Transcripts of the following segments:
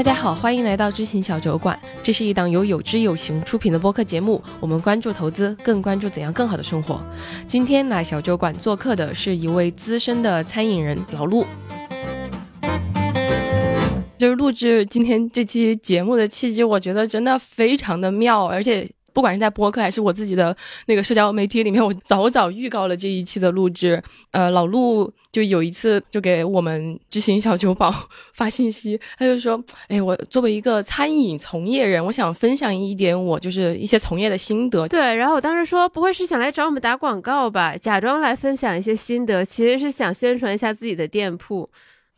大家好，欢迎来到知行小酒馆。这是一档由有知有行出品的播客节目。我们关注投资，更关注怎样更好的生活。今天来小酒馆做客的是一位资深的餐饮人老陆。就是录制今天这期节目的契机，我觉得真的非常的妙，而且。不管是在播客还是我自己的那个社交媒体里面，我早早预告了这一期的录制。呃，老陆就有一次就给我们执行小酒保发信息，他就说：“哎，我作为一个餐饮从业人，我想分享一点我就是一些从业的心得。”对，然后我当时说：“不会是想来找我们打广告吧？假装来分享一些心得，其实是想宣传一下自己的店铺。”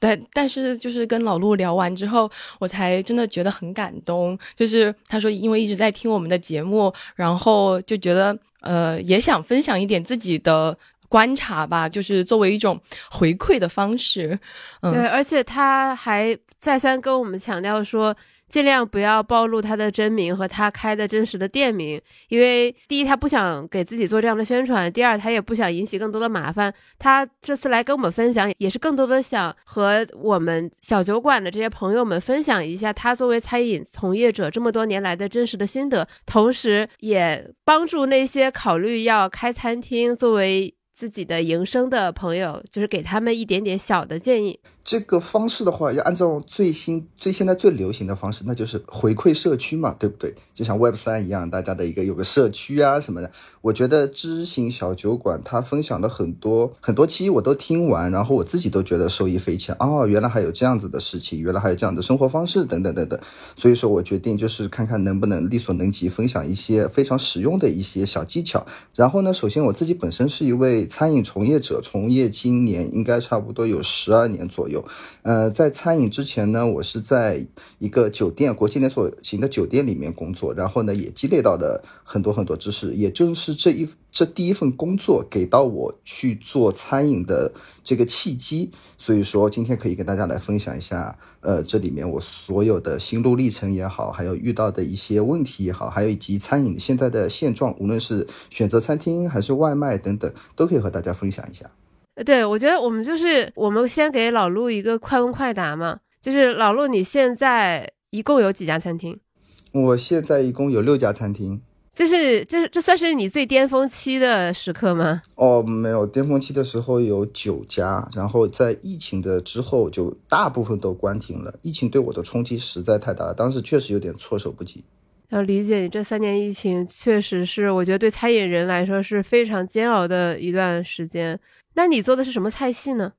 对但是就是跟老陆聊完之后，我才真的觉得很感动。就是他说，因为一直在听我们的节目，然后就觉得呃，也想分享一点自己的观察吧，就是作为一种回馈的方式。嗯，对，而且他还再三跟我们强调说。尽量不要暴露他的真名和他开的真实的店名，因为第一他不想给自己做这样的宣传，第二他也不想引起更多的麻烦。他这次来跟我们分享，也是更多的想和我们小酒馆的这些朋友们分享一下他作为餐饮从业者这么多年来的真实的心得，同时也帮助那些考虑要开餐厅作为自己的营生的朋友，就是给他们一点点小的建议。这个方式的话，要按照最新、最现在最流行的方式，那就是回馈社区嘛，对不对？就像 Web 三一样，大家的一个有个社区啊什么的。我觉得知行小酒馆他分享了很多很多期，我都听完，然后我自己都觉得受益匪浅。哦，原来还有这样子的事情，原来还有这样的生活方式，等等等等。所以说我决定就是看看能不能力所能及，分享一些非常实用的一些小技巧。然后呢，首先我自己本身是一位餐饮从业者，从业今年应该差不多有十二年左右。呃，在餐饮之前呢，我是在一个酒店，国际连锁型的酒店里面工作，然后呢，也积累到了很多很多知识。也正是这一这第一份工作给到我去做餐饮的这个契机，所以说今天可以跟大家来分享一下，呃，这里面我所有的心路历程也好，还有遇到的一些问题也好，还有以及餐饮现在的现状，无论是选择餐厅还是外卖等等，都可以和大家分享一下。对，我觉得我们就是我们先给老陆一个快问快答嘛，就是老陆，你现在一共有几家餐厅？我现在一共有六家餐厅。这是这这算是你最巅峰期的时刻吗？哦，没有，巅峰期的时候有九家，然后在疫情的之后就大部分都关停了。疫情对我的冲击实在太大了，当时确实有点措手不及。要理解你这三年疫情，确实是我觉得对餐饮人来说是非常煎熬的一段时间。那你做的是什么菜系呢？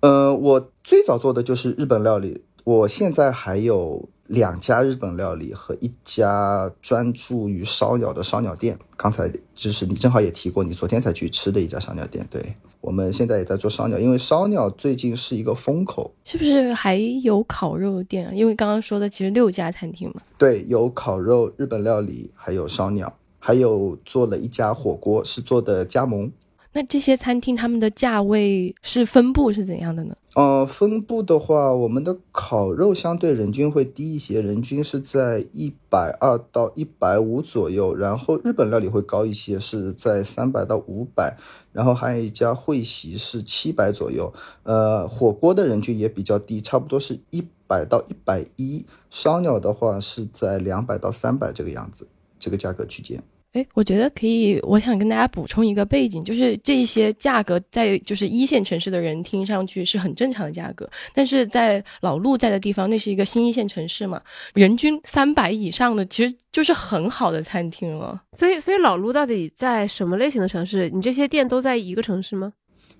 呃，我最早做的就是日本料理，我现在还有两家日本料理和一家专注于烧鸟的烧鸟店。刚才就是你正好也提过，你昨天才去吃的一家烧鸟店。对，我们现在也在做烧鸟，因为烧鸟最近是一个风口。是不是还有烤肉店啊？因为刚刚说的其实六家餐厅嘛。对，有烤肉、日本料理，还有烧鸟，还有做了一家火锅，是做的加盟。那这些餐厅他们的价位是分布是怎样的呢？呃，分布的话，我们的烤肉相对人均会低一些，人均是在一百二到一百五左右。然后日本料理会高一些，是在三百到五百。然后还有一家会席是七百左右。呃，火锅的人均也比较低，差不多是一百到一百一。烧鸟的话是在两百到三百这个样子，这个价格区间。哎，我觉得可以。我想跟大家补充一个背景，就是这些价格在就是一线城市的人听上去是很正常的价格，但是在老陆在的地方，那是一个新一线城市嘛，人均三百以上的其实就是很好的餐厅了。所以，所以老陆到底在什么类型的城市？你这些店都在一个城市吗？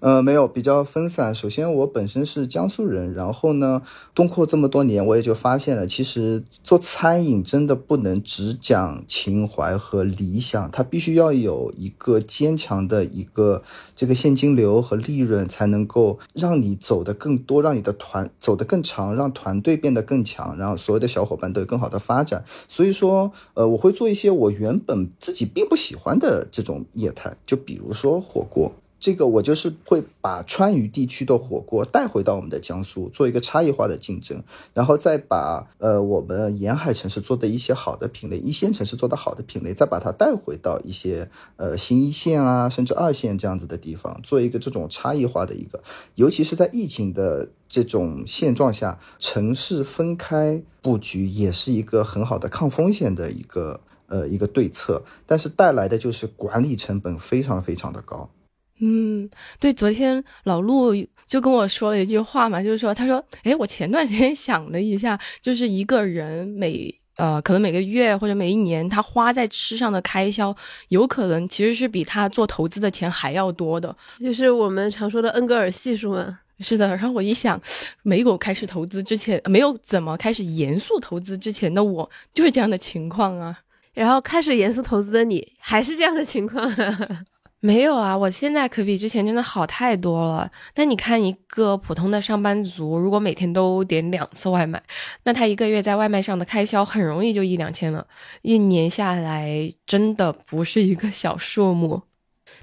呃，没有，比较分散。首先，我本身是江苏人，然后呢，东扩这么多年，我也就发现了，其实做餐饮真的不能只讲情怀和理想，它必须要有一个坚强的一个这个现金流和利润，才能够让你走得更多，让你的团走得更长，让团队变得更强，然后所有的小伙伴都有更好的发展。所以说，呃，我会做一些我原本自己并不喜欢的这种业态，就比如说火锅。这个我就是会把川渝地区的火锅带回到我们的江苏，做一个差异化的竞争，然后再把呃我们沿海城市做的一些好的品类，一线城市做的好的品类，再把它带回到一些呃新一线啊，甚至二线这样子的地方，做一个这种差异化的一个，尤其是在疫情的这种现状下，城市分开布局也是一个很好的抗风险的一个。呃，一个对策，但是带来的就是管理成本非常非常的高。嗯，对，昨天老陆就跟我说了一句话嘛，就是说，他说，哎，我前段时间想了一下，就是一个人每呃，可能每个月或者每一年，他花在吃上的开销，有可能其实是比他做投资的钱还要多的，就是我们常说的恩格尔系数嘛。是的，然后我一想，没有开始投资之前，没有怎么开始严肃投资之前的我，就是这样的情况啊。然后开始严肃投资的你还是这样的情况？没有啊，我现在可比之前真的好太多了。但你看，一个普通的上班族，如果每天都点两次外卖，那他一个月在外卖上的开销很容易就一两千了，一年下来真的不是一个小数目。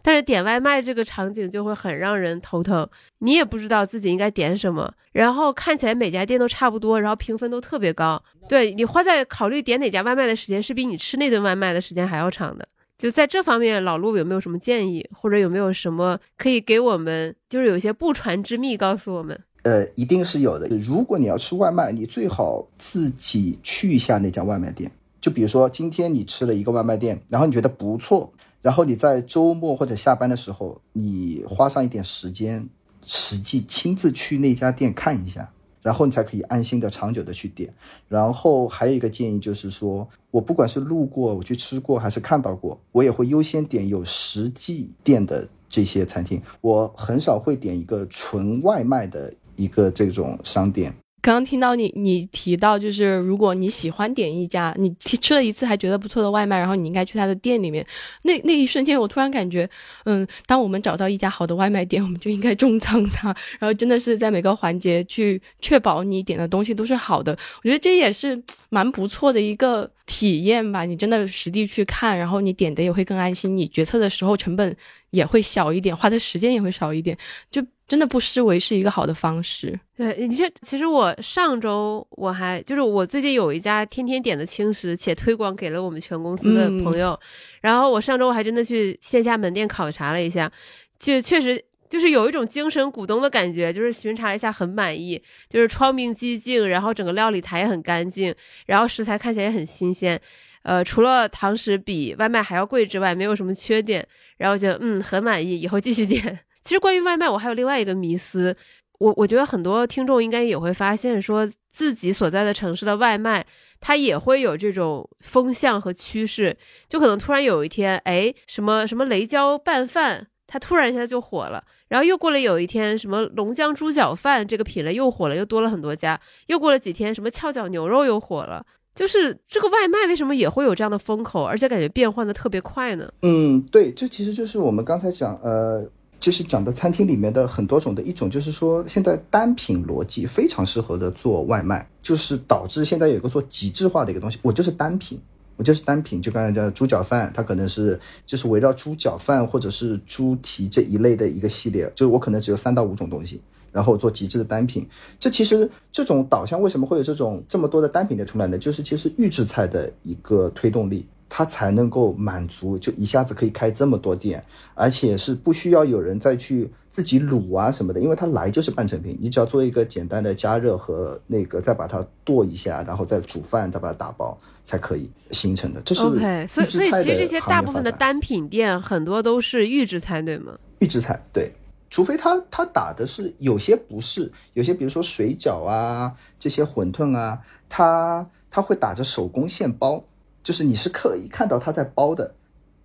但是点外卖这个场景就会很让人头疼，你也不知道自己应该点什么，然后看起来每家店都差不多，然后评分都特别高。对你花在考虑点哪家外卖的时间，是比你吃那顿外卖的时间还要长的。就在这方面，老陆有没有什么建议，或者有没有什么可以给我们，就是有一些不传之秘告诉我们？呃，一定是有的。如果你要吃外卖，你最好自己去一下那家外卖店。就比如说今天你吃了一个外卖店，然后你觉得不错。然后你在周末或者下班的时候，你花上一点时间，实际亲自去那家店看一下，然后你才可以安心的长久的去点。然后还有一个建议就是说，我不管是路过我去吃过还是看到过，我也会优先点有实际店的这些餐厅，我很少会点一个纯外卖的一个这种商店。刚刚听到你，你提到就是如果你喜欢点一家你吃了一次还觉得不错的外卖，然后你应该去他的店里面。那那一瞬间，我突然感觉，嗯，当我们找到一家好的外卖店，我们就应该重仓它，然后真的是在每个环节去确保你点的东西都是好的。我觉得这也是蛮不错的一个体验吧。你真的实地去看，然后你点的也会更安心，你决策的时候成本也会小一点，花的时间也会少一点。就。真的不失为是一个好的方式。对，你这其实我上周我还就是我最近有一家天天点的轻食，且推广给了我们全公司的朋友。然后我上周还真的去线下门店考察了一下，就确实就是有一种精神股东的感觉，就是巡查了一下很满意，就是窗明几净，然后整个料理台也很干净，然后食材看起来也很新鲜。呃，除了堂食比外卖还要贵之外，没有什么缺点。然后就嗯很满意，以后继续点。其实关于外卖，我还有另外一个迷思，我我觉得很多听众应该也会发现，说自己所在的城市的外卖，它也会有这种风向和趋势，就可能突然有一天，哎，什么什么雷椒拌饭，它突然一下就火了，然后又过了有一天，什么龙江猪脚饭这个品类又火了，又多了很多家，又过了几天，什么翘脚牛肉又火了，就是这个外卖为什么也会有这样的风口，而且感觉变换的特别快呢？嗯，对，这其实就是我们刚才讲，呃。就是讲的餐厅里面的很多种的一种，就是说现在单品逻辑非常适合的做外卖，就是导致现在有一个做极致化的一个东西，我就是单品，我就是单品，就刚才讲的猪脚饭，它可能是就是围绕猪脚饭或者是猪蹄这一类的一个系列，就是我可能只有三到五种东西，然后做极致的单品。这其实这种导向为什么会有这种这么多的单品的出来呢？就是其实预制菜的一个推动力。它才能够满足，就一下子可以开这么多店，而且是不需要有人再去自己卤啊什么的，因为它来就是半成品，你只要做一个简单的加热和那个再把它剁一下，然后再煮饭，再把它打包，才可以形成的。这是 OK，所以所以其实这些大部分的单品店很多都是预制菜，对吗？预制菜对，除非他他打的是有些不是，有些比如说水饺啊这些馄饨啊，他他会打着手工现包。就是你是可以看到他在包的，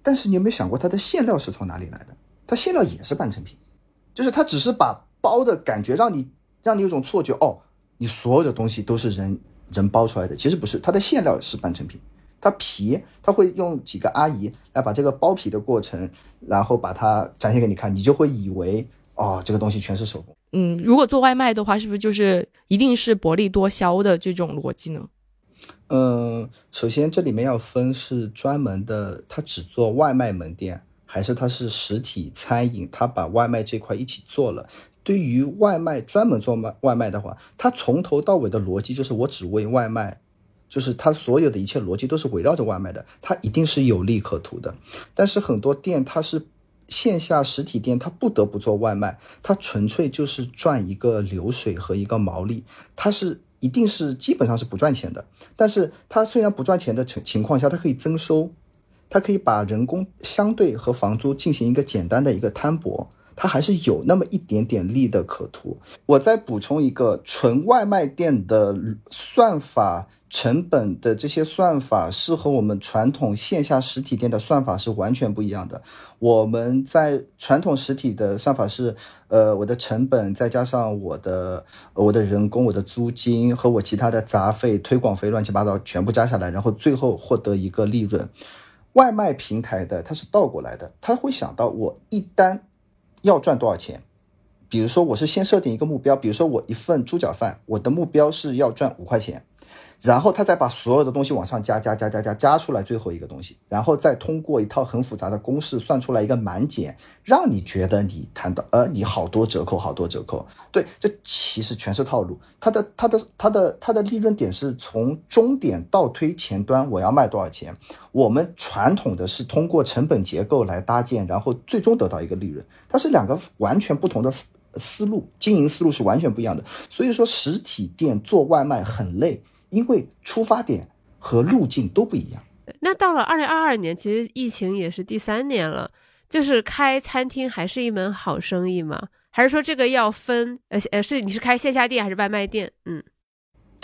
但是你有没有想过它的馅料是从哪里来的？它馅料也是半成品，就是它只是把包的感觉让你让你有种错觉哦，你所有的东西都是人人包出来的，其实不是，它的馅料是半成品，它皮它会用几个阿姨来把这个包皮的过程，然后把它展现给你看，你就会以为哦，这个东西全是手工。嗯，如果做外卖的话，是不是就是一定是薄利多销的这种逻辑呢？嗯，首先这里面要分是专门的，他只做外卖门店，还是它是实体餐饮，它把外卖这块一起做了。对于外卖专门做外外卖的话，它从头到尾的逻辑就是我只为外卖，就是它所有的一切逻辑都是围绕着外卖的，它一定是有利可图的。但是很多店它是线下实体店，它不得不做外卖，它纯粹就是赚一个流水和一个毛利，它是一定是基本上是不赚钱的。但是它虽然不赚钱的情情况下，它可以增收，它可以把人工相对和房租进行一个简单的一个摊薄。它还是有那么一点点利的可图。我再补充一个，纯外卖店的算法成本的这些算法是和我们传统线下实体店的算法是完全不一样的。我们在传统实体的算法是，呃，我的成本再加上我的我的人工、我的租金和我其他的杂费、推广费乱七八糟全部加下来，然后最后获得一个利润。外卖平台的它是倒过来的，他会想到我一单。要赚多少钱？比如说，我是先设定一个目标，比如说我一份猪脚饭，我的目标是要赚五块钱。然后他再把所有的东西往上加加加加加加出来最后一个东西，然后再通过一套很复杂的公式算出来一个满减，让你觉得你谈到呃你好多折扣好多折扣，对，这其实全是套路。它的它的它的它的利润点是从终点倒推前端我要卖多少钱。我们传统的是通过成本结构来搭建，然后最终得到一个利润，它是两个完全不同的思思路，经营思路是完全不一样的。所以说实体店做外卖很累。因为出发点和路径都不一样。那到了二零二二年，其实疫情也是第三年了，就是开餐厅还是一门好生意吗？还是说这个要分？呃呃，是你是开线下店还是外卖店？嗯。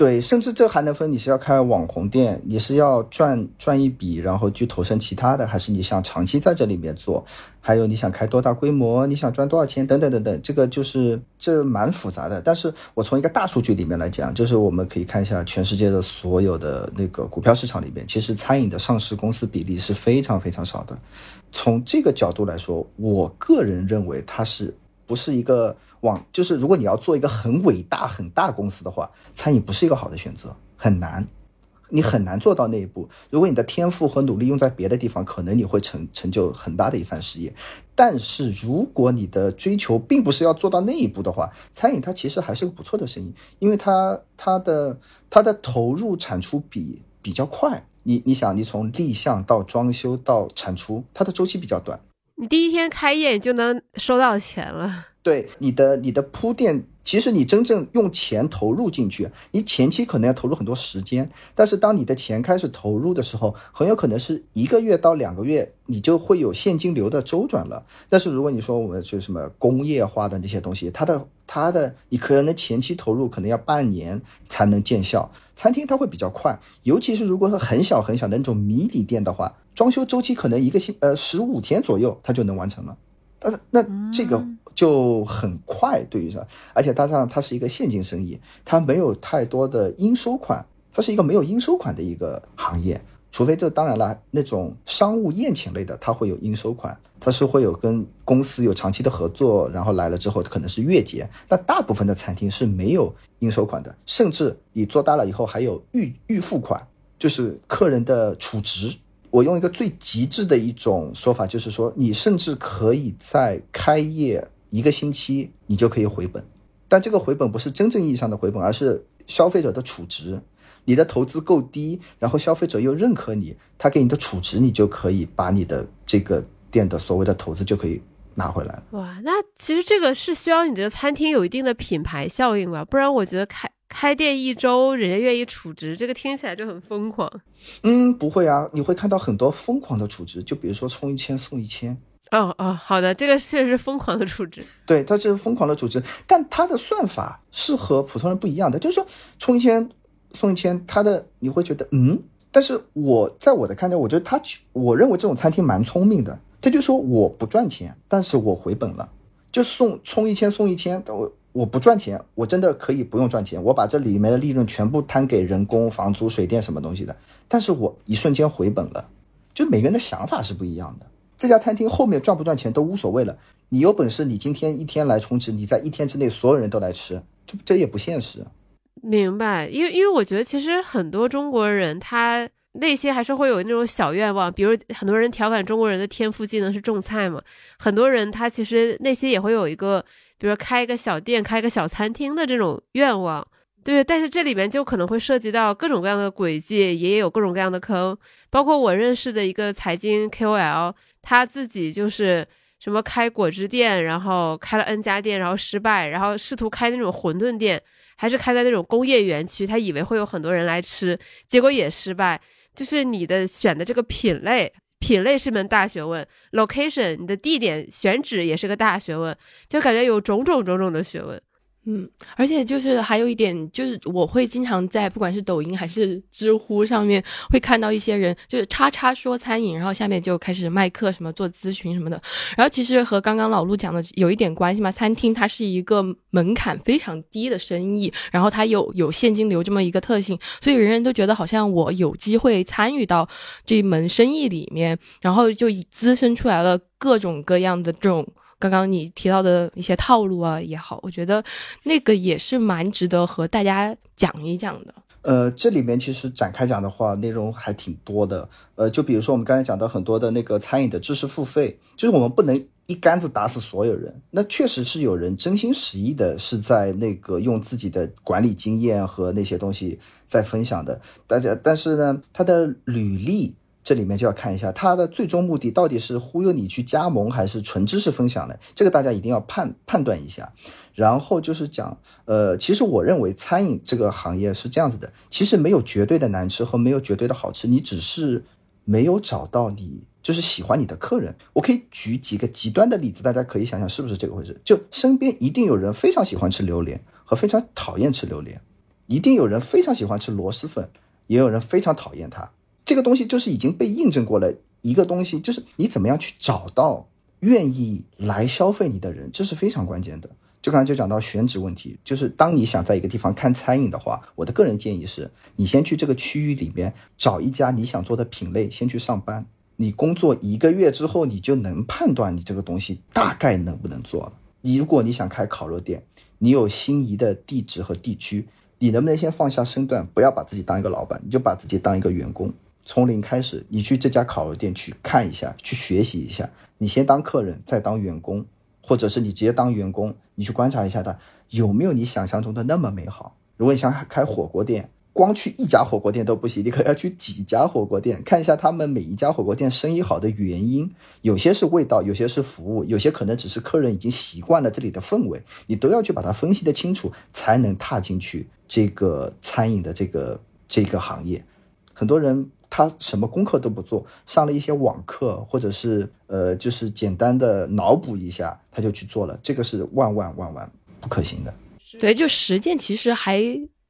对，甚至这还能分，你是要开网红店，你是要赚赚一笔，然后去投身其他的，还是你想长期在这里面做？还有你想开多大规模，你想赚多少钱，等等等等，这个就是这蛮复杂的。但是我从一个大数据里面来讲，就是我们可以看一下全世界的所有的那个股票市场里面，其实餐饮的上市公司比例是非常非常少的。从这个角度来说，我个人认为它是。不是一个往，就是如果你要做一个很伟大很大公司的话，餐饮不是一个好的选择，很难，你很难做到那一步。如果你的天赋和努力用在别的地方，可能你会成成就很大的一番事业。但是如果你的追求并不是要做到那一步的话，餐饮它其实还是个不错的生意，因为它它的它的投入产出比比较快。你你想，你从立项到装修到产出，它的周期比较短。你第一天开业就能收到钱了。对你的你的铺垫，其实你真正用钱投入进去，你前期可能要投入很多时间，但是当你的钱开始投入的时候，很有可能是一个月到两个月，你就会有现金流的周转了。但是如果你说我们是什么工业化的那些东西，它的它的你可能前期投入可能要半年才能见效。餐厅它会比较快，尤其是如果是很小很小的那种迷你店的话。装修周期可能一个星呃十五天左右，它就能完成了，但是那这个就很快，对于说，而且加上它是一个现金生意，它没有太多的应收款，它是一个没有应收款的一个行业，除非这当然了，那种商务宴请类的，它会有应收款，它是会有跟公司有长期的合作，然后来了之后可能是月结，那大部分的餐厅是没有应收款的，甚至你做大了以后还有预预付款，就是客人的储值。我用一个最极致的一种说法，就是说，你甚至可以在开业一个星期，你就可以回本。但这个回本不是真正意义上的回本，而是消费者的储值。你的投资够低，然后消费者又认可你，他给你的储值，你就可以把你的这个店的所谓的投资就可以拿回来哇，那其实这个是需要你的餐厅有一定的品牌效应吧？不然我觉得开。开店一周，人家愿意储值，这个听起来就很疯狂。嗯，不会啊，你会看到很多疯狂的储值，就比如说充一千送一千。哦哦，好的，这个确实是疯狂的储值。对，它是疯狂的储值，但它的算法是和普通人不一样的，就是说充一千送一千，他的你会觉得嗯，但是我在我的看来，我觉得他，我认为这种餐厅蛮聪明的，他就说我不赚钱，但是我回本了，就送充一千送一千，我。我不赚钱，我真的可以不用赚钱，我把这里面的利润全部摊给人工、房租、水电什么东西的，但是我一瞬间回本了。就每个人的想法是不一样的。这家餐厅后面赚不赚钱都无所谓了，你有本事，你今天一天来充值，你在一天之内所有人都来吃，这这也不现实。明白，因为因为我觉得其实很多中国人他内心还是会有那种小愿望，比如很多人调侃中国人的天赋技能是种菜嘛，很多人他其实内心也会有一个，比如开一个小店、开个小餐厅的这种愿望。对，但是这里面就可能会涉及到各种各样的轨迹，也有各种各样的坑。包括我认识的一个财经 KOL，他自己就是什么开果汁店，然后开了 N 家店，然后失败，然后试图开那种馄饨店，还是开在那种工业园区，他以为会有很多人来吃，结果也失败。就是你的选的这个品类，品类是门大学问，location 你的地点选址也是个大学问，就感觉有种种种种的学问。嗯，而且就是还有一点，就是我会经常在不管是抖音还是知乎上面会看到一些人，就是叉叉说餐饮，然后下面就开始卖课什么做咨询什么的。然后其实和刚刚老陆讲的有一点关系嘛，餐厅它是一个门槛非常低的生意，然后它有有现金流这么一个特性，所以人人都觉得好像我有机会参与到这门生意里面，然后就滋生出来了各种各样的这种。刚刚你提到的一些套路啊也好，我觉得那个也是蛮值得和大家讲一讲的。呃，这里面其实展开讲的话，内容还挺多的。呃，就比如说我们刚才讲到很多的那个餐饮的知识付费，就是我们不能一竿子打死所有人。那确实是有人真心实意的是在那个用自己的管理经验和那些东西在分享的。大家，但是呢，他的履历。这里面就要看一下它的最终目的到底是忽悠你去加盟，还是纯知识分享呢？这个大家一定要判判断一下。然后就是讲，呃，其实我认为餐饮这个行业是这样子的，其实没有绝对的难吃和没有绝对的好吃，你只是没有找到你就是喜欢你的客人。我可以举几个极端的例子，大家可以想想是不是这个回事？就身边一定有人非常喜欢吃榴莲和非常讨厌吃榴莲，一定有人非常喜欢吃螺蛳粉，也有人非常讨厌它。这个东西就是已经被印证过了一个东西，就是你怎么样去找到愿意来消费你的人，这是非常关键的。就刚才就讲到选址问题，就是当你想在一个地方看餐饮的话，我的个人建议是，你先去这个区域里面找一家你想做的品类，先去上班。你工作一个月之后，你就能判断你这个东西大概能不能做了。你如果你想开烤肉店，你有心仪的地址和地区，你能不能先放下身段，不要把自己当一个老板，你就把自己当一个员工。从零开始，你去这家烤肉店去看一下，去学习一下。你先当客人，再当员工，或者是你直接当员工，你去观察一下它有没有你想象中的那么美好。如果你想开火锅店，光去一家火锅店都不行，你可要去几家火锅店，看一下他们每一家火锅店生意好的原因。有些是味道，有些是服务，有些可能只是客人已经习惯了这里的氛围，你都要去把它分析的清楚，才能踏进去这个餐饮的这个这个行业。很多人。他什么功课都不做，上了一些网课，或者是呃，就是简单的脑补一下，他就去做了，这个是万万万万不可行的。对，就实践其实还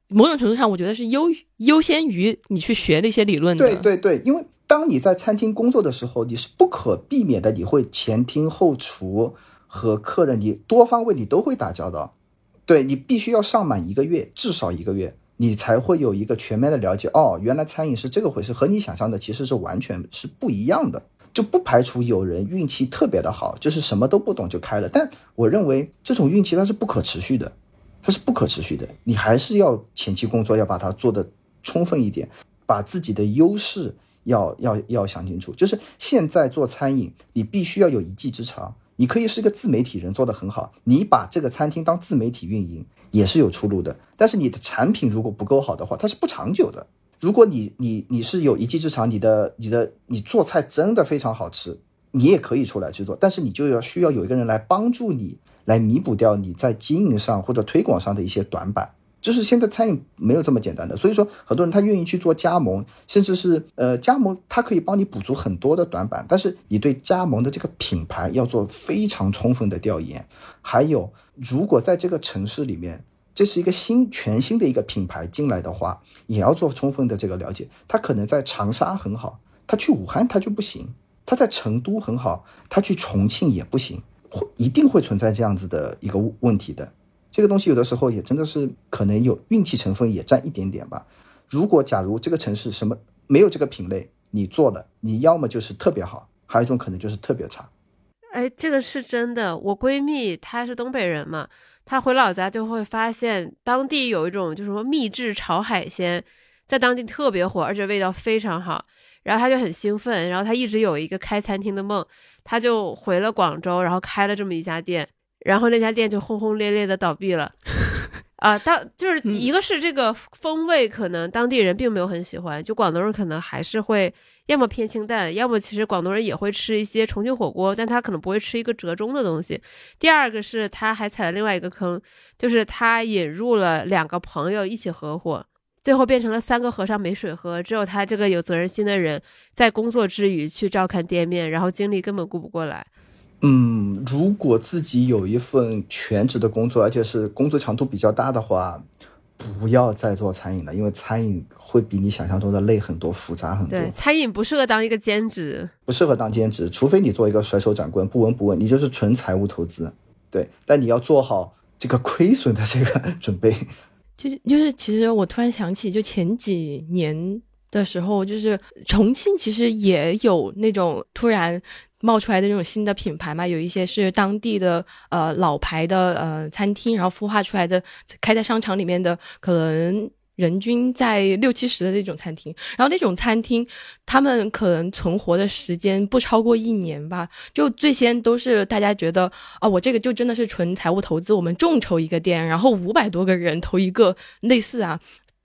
某种程度上，我觉得是优优先于你去学那些理论的。对对对，因为当你在餐厅工作的时候，你是不可避免的，你会前厅后厨和客人，你多方位你都会打交道。对你必须要上满一个月，至少一个月。你才会有一个全面的了解哦，原来餐饮是这个回事，和你想象的其实是完全是不一样的。就不排除有人运气特别的好，就是什么都不懂就开了。但我认为这种运气它是不可持续的，它是不可持续的。你还是要前期工作要把它做的充分一点，把自己的优势要要要想清楚。就是现在做餐饮，你必须要有一技之长。你可以是个自媒体人，做得很好，你把这个餐厅当自媒体运营。也是有出路的，但是你的产品如果不够好的话，它是不长久的。如果你你你是有一技之长，你的你的你做菜真的非常好吃，你也可以出来去做，但是你就要需要有一个人来帮助你，来弥补掉你在经营上或者推广上的一些短板。就是现在餐饮没有这么简单的，所以说很多人他愿意去做加盟，甚至是呃加盟，它可以帮你补足很多的短板。但是你对加盟的这个品牌要做非常充分的调研。还有，如果在这个城市里面，这是一个新全新的一个品牌进来的话，也要做充分的这个了解。他可能在长沙很好，他去武汉他就不行；他在成都很好，他去重庆也不行，会一定会存在这样子的一个问题的。这个东西有的时候也真的是可能有运气成分也占一点点吧。如果假如这个城市什么没有这个品类，你做了，你要么就是特别好，还有一种可能就是特别差。哎，这个是真的。我闺蜜她是东北人嘛，她回老家就会发现当地有一种就是什么秘制炒海鲜，在当地特别火，而且味道非常好。然后她就很兴奋，然后她一直有一个开餐厅的梦，她就回了广州，然后开了这么一家店，然后那家店就轰轰烈烈的倒闭了。啊，当就是一个是这个风味，可能当地人并没有很喜欢，就广东人可能还是会要么偏清淡，要么其实广东人也会吃一些重庆火锅，但他可能不会吃一个折中的东西。第二个是他还踩了另外一个坑，就是他引入了两个朋友一起合伙。最后变成了三个和尚没水喝，只有他这个有责任心的人在工作之余去照看店面，然后精力根本顾不过来。嗯，如果自己有一份全职的工作，而且是工作强度比较大的话，不要再做餐饮了，因为餐饮会比你想象中的累很多、复杂很多。对，餐饮不适合当一个兼职，不适合当兼职，除非你做一个甩手掌柜，不闻不问，你就是纯财务投资。对，但你要做好这个亏损的这个 准备。就是就是，其实我突然想起，就前几年的时候，就是重庆其实也有那种突然冒出来的那种新的品牌嘛，有一些是当地的呃老牌的呃餐厅，然后孵化出来的，开在商场里面的可能。人均在六七十的那种餐厅，然后那种餐厅，他们可能存活的时间不超过一年吧。就最先都是大家觉得啊，我这个就真的是纯财务投资，我们众筹一个店，然后五百多个人投一个，类似啊。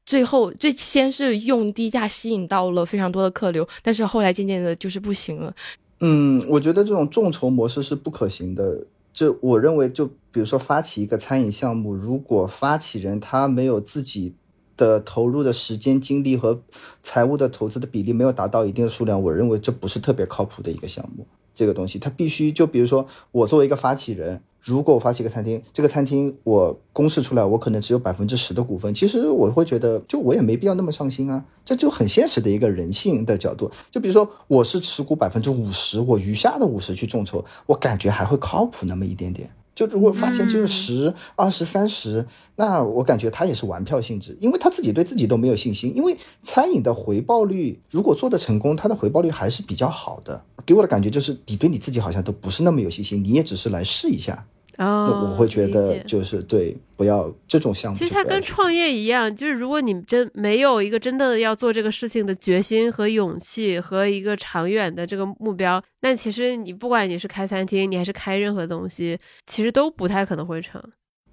最后最先是用低价吸引到了非常多的客流，但是后来渐渐的就是不行了。嗯，我觉得这种众筹模式是不可行的。就我认为，就比如说发起一个餐饮项目，如果发起人他没有自己。的投入的时间、精力和财务的投资的比例没有达到一定的数量，我认为这不是特别靠谱的一个项目。这个东西它必须就比如说我作为一个发起人，如果我发起一个餐厅，这个餐厅我公示出来，我可能只有百分之十的股份，其实我会觉得就我也没必要那么上心啊。这就很现实的一个人性的角度。就比如说我是持股百分之五十，我余下的五十去众筹，我感觉还会靠谱那么一点点。就如果发现就是十、二十、三十，那我感觉他也是玩票性质，因为他自己对自己都没有信心。因为餐饮的回报率，如果做的成功，它的回报率还是比较好的。给我的感觉就是，你对你自己好像都不是那么有信心，你也只是来试一下。哦，我会觉得就是对，不要这种项目。其实它跟创业一样，就是如果你真没有一个真的要做这个事情的决心和勇气和一个长远的这个目标，那其实你不管你是开餐厅，你还是开任何东西，其实都不太可能会成。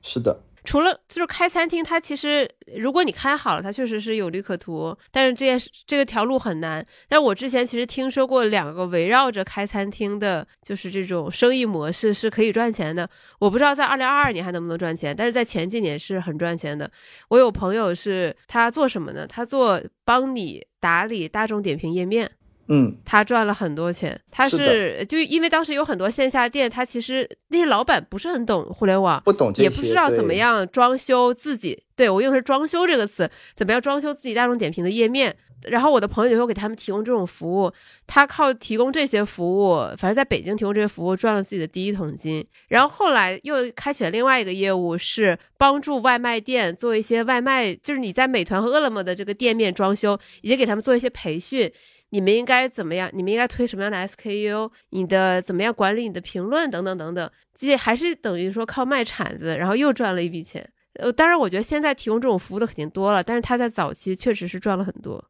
是的。除了就是开餐厅，它其实如果你开好了，它确实是有利可图。但是这件事这个条路很难。但我之前其实听说过两个围绕着开餐厅的，就是这种生意模式是可以赚钱的。我不知道在二零二二年还能不能赚钱，但是在前几年是很赚钱的。我有朋友是他做什么呢？他做帮你打理大众点评页面。嗯，他赚了很多钱。他是就因为当时有很多线下店，他其实那些老板不是很懂互联网，不懂也不知道怎么样装修自己。对我用的是“装修”这个词，怎么样装修自己大众点评的页面？然后我的朋友就会给他们提供这种服务。他靠提供这些服务，反正在北京提供这些服务赚了自己的第一桶金。然后后来又开启了另外一个业务，是帮助外卖店做一些外卖，就是你在美团和饿了么的这个店面装修，以及给他们做一些培训。你们应该怎么样？你们应该推什么样的 SKU？你的怎么样管理你的评论等等等等，这还是等于说靠卖铲子，然后又赚了一笔钱。呃，当然，我觉得现在提供这种服务的肯定多了，但是他在早期确实是赚了很多。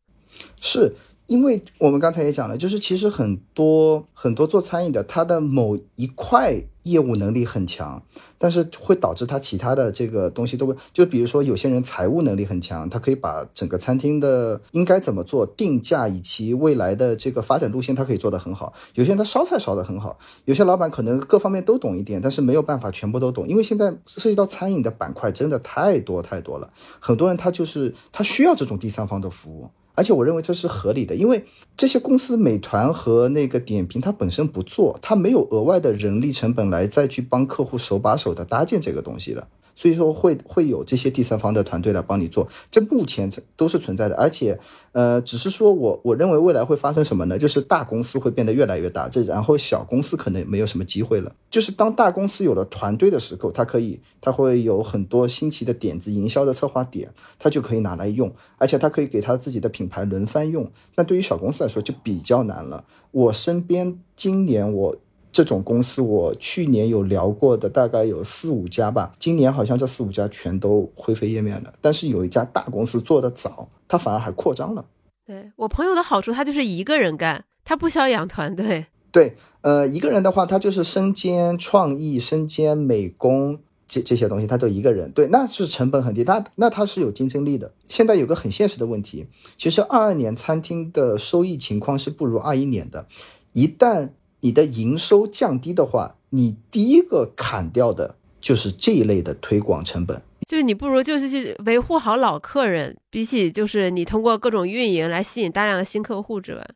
是。因为我们刚才也讲了，就是其实很多很多做餐饮的，他的某一块业务能力很强，但是会导致他其他的这个东西都会，就比如说有些人财务能力很强，他可以把整个餐厅的应该怎么做定价以及未来的这个发展路线，他可以做得很好。有些人他烧菜烧得很好，有些老板可能各方面都懂一点，但是没有办法全部都懂，因为现在涉及到餐饮的板块真的太多太多了，很多人他就是他需要这种第三方的服务。而且我认为这是合理的，因为这些公司，美团和那个点评，它本身不做，它没有额外的人力成本来再去帮客户手把手的搭建这个东西了。所以说会会有这些第三方的团队来帮你做，这目前都是存在的，而且，呃，只是说我我认为未来会发生什么呢？就是大公司会变得越来越大，这然后小公司可能没有什么机会了。就是当大公司有了团队的时候，它可以，它会有很多新奇的点子、营销的策划点，它就可以拿来用，而且它可以给它自己的品牌轮番用。那对于小公司来说就比较难了。我身边今年我。这种公司，我去年有聊过的，大概有四五家吧。今年好像这四五家全都灰飞烟灭了。但是有一家大公司做的早，它反而还扩张了。对我朋友的好处，他就是一个人干，他不需要养团队。对，呃，一个人的话，他就是身兼创意、身兼美工这这些东西，他都一个人。对，那是成本很低，那那他是有竞争力的。现在有个很现实的问题，其实二二年餐厅的收益情况是不如二一年的，一旦。你的营收降低的话，你第一个砍掉的就是这一类的推广成本。就是你不如就是去维护好老客人，比起就是你通过各种运营来吸引大量的新客户之外，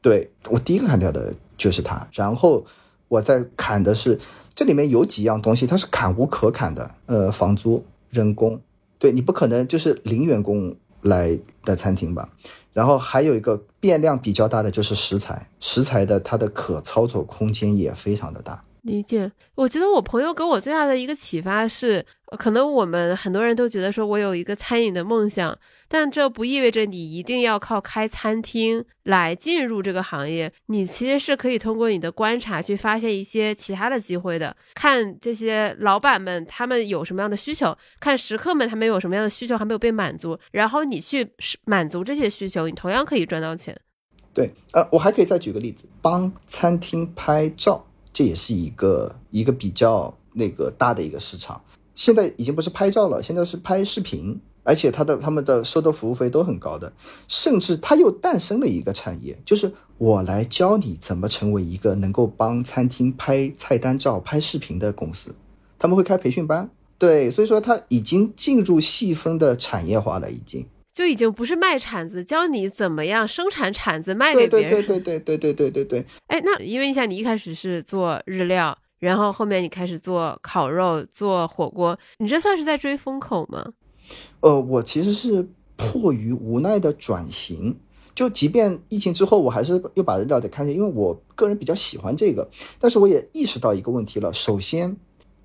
对我第一个砍掉的就是它。然后我再砍的是这里面有几样东西，它是砍无可砍的。呃，房租、人工，对你不可能就是零员工来的餐厅吧？然后还有一个变量比较大的就是食材，食材的它的可操作空间也非常的大。理解，我觉得我朋友给我最大的一个启发是，可能我们很多人都觉得说我有一个餐饮的梦想，但这不意味着你一定要靠开餐厅来进入这个行业。你其实是可以通过你的观察去发现一些其他的机会的，看这些老板们他们有什么样的需求，看食客们他们有什么样的需求还没有被满足，然后你去满足这些需求，你同样可以赚到钱。对，呃，我还可以再举个例子，帮餐厅拍照。这也是一个一个比较那个大的一个市场，现在已经不是拍照了，现在是拍视频，而且他的他们的收的服务费都很高的，甚至他又诞生了一个产业，就是我来教你怎么成为一个能够帮餐厅拍菜单照、拍视频的公司，他们会开培训班，对，所以说他已经进入细分的产业化了，已经。就已经不是卖铲子，教你怎么样生产铲子卖给别人。对对对对对对对对对。哎，那因为你想，你一开始是做日料，然后后面你开始做烤肉、做火锅，你这算是在追风口吗？呃，我其实是迫于无奈的转型。就即便疫情之后，我还是又把日料给看下，因为我个人比较喜欢这个。但是我也意识到一个问题了，首先。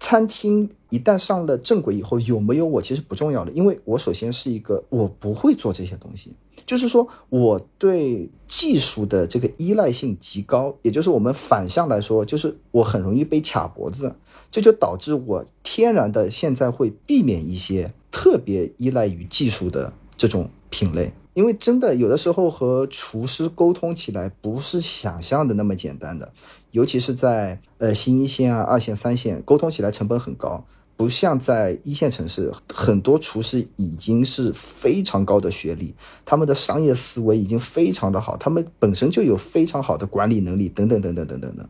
餐厅一旦上了正轨以后，有没有我其实不重要的，因为我首先是一个我不会做这些东西，就是说我对技术的这个依赖性极高，也就是我们反向来说，就是我很容易被卡脖子，这就导致我天然的现在会避免一些特别依赖于技术的这种品类。因为真的有的时候和厨师沟通起来不是想象的那么简单的，尤其是在呃新一线啊、二线、三线，沟通起来成本很高。不像在一线城市，很多厨师已经是非常高的学历，他们的商业思维已经非常的好，他们本身就有非常好的管理能力，等等等等等等等。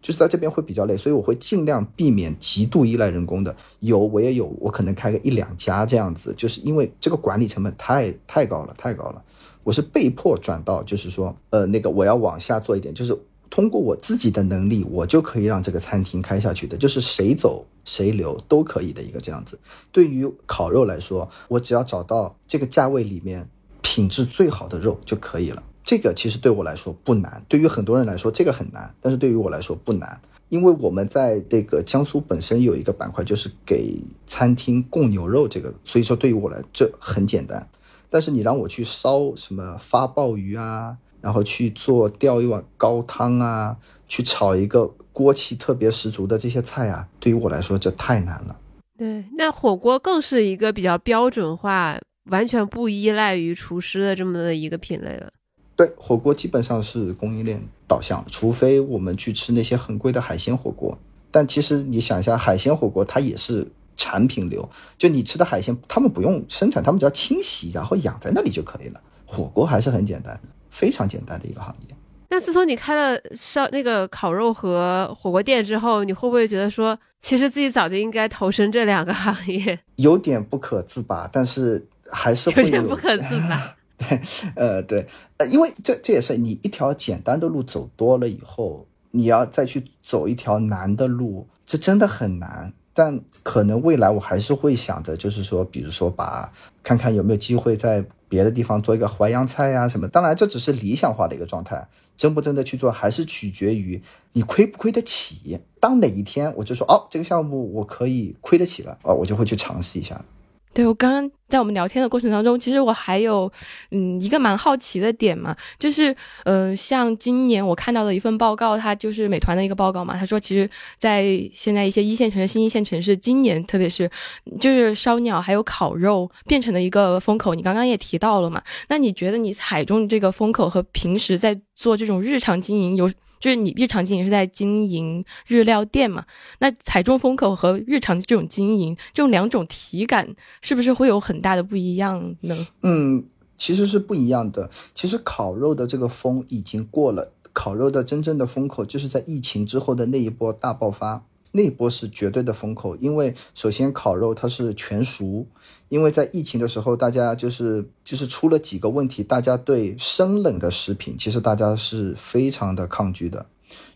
就是在这边会比较累，所以我会尽量避免极度依赖人工的。有我也有，我可能开个一两家这样子，就是因为这个管理成本太太高了，太高了。我是被迫转到，就是说，呃，那个我要往下做一点，就是通过我自己的能力，我就可以让这个餐厅开下去的，就是谁走谁留都可以的一个这样子。对于烤肉来说，我只要找到这个价位里面品质最好的肉就可以了。这个其实对我来说不难，对于很多人来说这个很难，但是对于我来说不难，因为我们在这个江苏本身有一个板块就是给餐厅供牛肉，这个所以说对于我来这很简单。但是你让我去烧什么发鲍鱼啊，然后去做吊一碗高汤啊，去炒一个锅气特别十足的这些菜啊，对于我来说这太难了。对，那火锅更是一个比较标准化，完全不依赖于厨师的这么的一个品类了。对，火锅基本上是供应链导向，除非我们去吃那些很贵的海鲜火锅。但其实你想一下，海鲜火锅它也是产品流，就你吃的海鲜，他们不用生产，他们只要清洗，然后养在那里就可以了。火锅还是很简单的，非常简单的一个行业。那自从你开了烧那个烤肉和火锅店之后，你会不会觉得说，其实自己早就应该投身这两个行业？有点不可自拔，但是还是会有点不可自拔。对，呃，对，呃，因为这这也是你一条简单的路走多了以后，你要再去走一条难的路，这真的很难。但可能未来我还是会想着，就是说，比如说把看看有没有机会在别的地方做一个淮扬菜呀什么。当然，这只是理想化的一个状态，真不真的去做，还是取决于你亏不亏得起。当哪一天我就说，哦，这个项目我可以亏得起了，哦，我就会去尝试一下。对我刚刚在我们聊天的过程当中，其实我还有嗯一个蛮好奇的点嘛，就是嗯、像今年我看到的一份报告，它就是美团的一个报告嘛，他说其实，在现在一些一线城市、新一线城市，今年特别是就是烧鸟还有烤肉变成了一个风口，你刚刚也提到了嘛，那你觉得你踩中这个风口和平时在做这种日常经营有？就是你日常经营是在经营日料店嘛？那踩中风口和日常这种经营，这种两种体感是不是会有很大的不一样呢？嗯，其实是不一样的。其实烤肉的这个风已经过了，烤肉的真正的风口就是在疫情之后的那一波大爆发，那波是绝对的风口。因为首先烤肉它是全熟，因为在疫情的时候，大家就是就是出了几个问题，大家对生冷的食品其实大家是非常的抗拒的。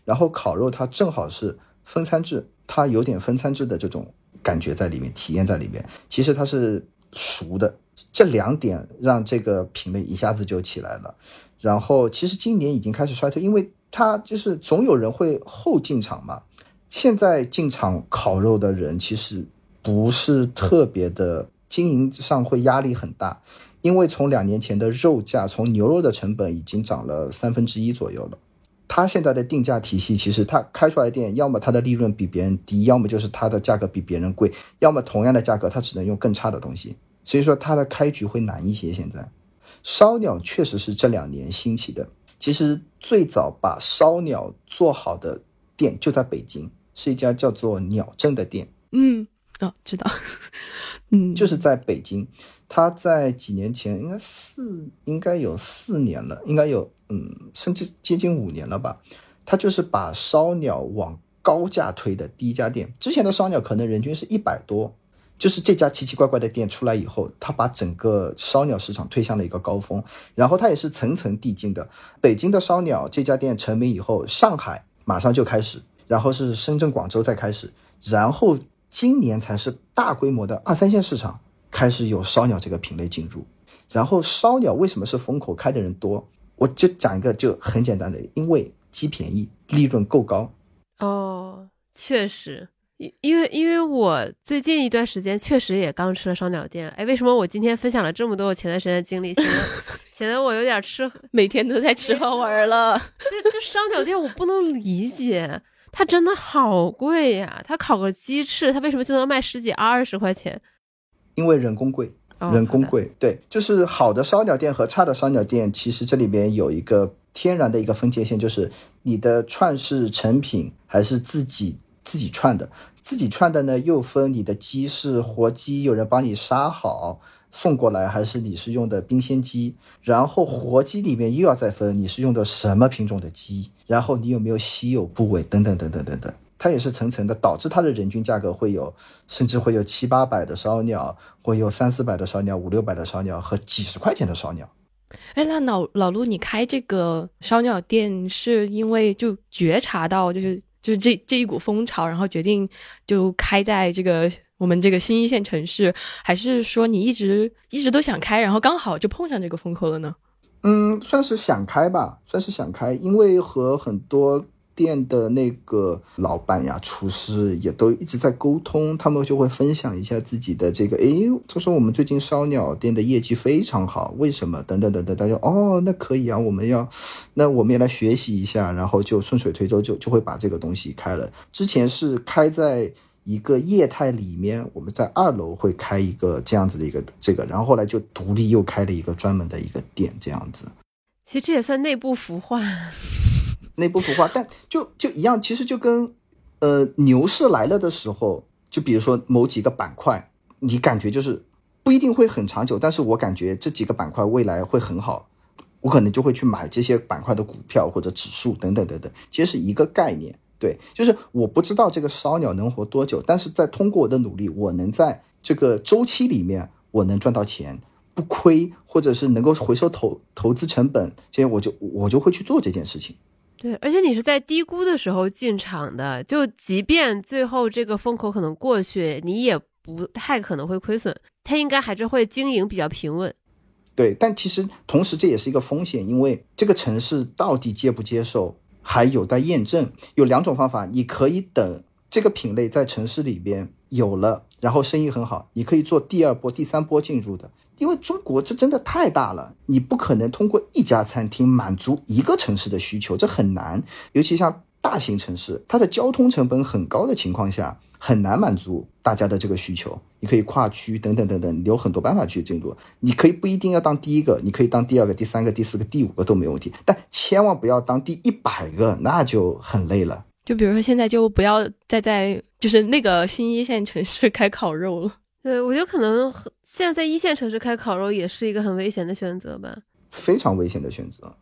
然后烤肉它正好是分餐制，它有点分餐制的这种感觉在里面，体验在里面。其实它是熟的，这两点让这个品类一下子就起来了。然后其实今年已经开始衰退，因为它就是总有人会后进场嘛。现在进场烤肉的人其实不是特别的，经营上会压力很大，因为从两年前的肉价，从牛肉的成本已经涨了三分之一左右了。它现在的定价体系，其实它开出来的店，要么它的利润比别人低，要么就是它的价格比别人贵，要么同样的价格，它只能用更差的东西。所以说它的开局会难一些。现在，烧鸟确实是这两年兴起的。其实最早把烧鸟做好的店就在北京，是一家叫做鸟镇的店。嗯，哦，知道，嗯，就是在北京，他在几年前，应该四，应该有四年了，应该有，嗯，甚至接近五年了吧。他就是把烧鸟往高价推的第一家店。之前的烧鸟可能人均是一百多，就是这家奇奇怪怪的店出来以后，他把整个烧鸟市场推向了一个高峰。然后他也是层层递进的。北京的烧鸟这家店成名以后，上海马上就开始，然后是深圳、广州再开始，然后。今年才是大规模的二三线市场开始有烧鸟这个品类进入，然后烧鸟为什么是风口开的人多？我就讲一个就很简单的，因为鸡便宜，利润够高。哦，确实，因因为因为我最近一段时间确实也刚吃了烧鸟店。哎，为什么我今天分享了这么多我前段时间的经历，显得 显得我有点吃，每天都在吃喝玩乐。这这烧鸟店我不能理解。它真的好贵呀！它烤个鸡翅，它为什么就能卖十几二十块钱？因为人工贵，人工贵。对，就是好的烧鸟店和差的烧鸟店，其实这里边有一个天然的一个分界线，就是你的串是成品还是自己自己串的。自己串的呢，又分你的鸡是活鸡，有人帮你杀好送过来，还是你是用的冰鲜鸡。然后活鸡里面又要再分你是用的什么品种的鸡。然后你有没有稀有部位等等等等等等，它也是层层的，导致它的人均价格会有，甚至会有七八百的烧鸟，会有三四百的烧鸟，五六百的烧鸟和几十块钱的烧鸟。哎，那老老陆，你开这个烧鸟店是因为就觉察到就是就是这这一股风潮，然后决定就开在这个我们这个新一线城市，还是说你一直一直都想开，然后刚好就碰上这个风口了呢？嗯，算是想开吧，算是想开，因为和很多店的那个老板呀、厨师也都一直在沟通，他们就会分享一下自己的这个，诶，他说我们最近烧鸟店的业绩非常好，为什么？等等等等，大家哦，那可以啊，我们要，那我们也来学习一下，然后就顺水推舟，就就会把这个东西开了。之前是开在。一个业态里面，我们在二楼会开一个这样子的一个这个，然后后来就独立又开了一个专门的一个店，这样子。其实这也算内部孵化，内部孵化，但就就一样，其实就跟呃牛市来了的时候，就比如说某几个板块，你感觉就是不一定会很长久，但是我感觉这几个板块未来会很好，我可能就会去买这些板块的股票或者指数等等等等，其实是一个概念。对，就是我不知道这个烧鸟能活多久，但是在通过我的努力，我能在这个周期里面，我能赚到钱，不亏，或者是能够回收投投资成本，这些我就我就会去做这件事情。对，而且你是在低估的时候进场的，就即便最后这个风口可能过去，你也不太可能会亏损，它应该还是会经营比较平稳。对，但其实同时这也是一个风险，因为这个城市到底接不接受？还有待验证。有两种方法，你可以等这个品类在城市里边有了，然后生意很好，你可以做第二波、第三波进入的。因为中国这真的太大了，你不可能通过一家餐厅满足一个城市的需求，这很难。尤其像大型城市，它的交通成本很高的情况下，很难满足大家的这个需求。你可以跨区等等等等，你有很多办法去进入。你可以不一定要当第一个，你可以当第二个、第三个、第四个、第五个都没问题，但千万不要当第一百个，那就很累了。就比如说现在就不要再在就是那个新一线城市开烤肉了。对，我觉得可能现在在一线城市开烤肉也是一个很危险的选择吧，非常危险的选择。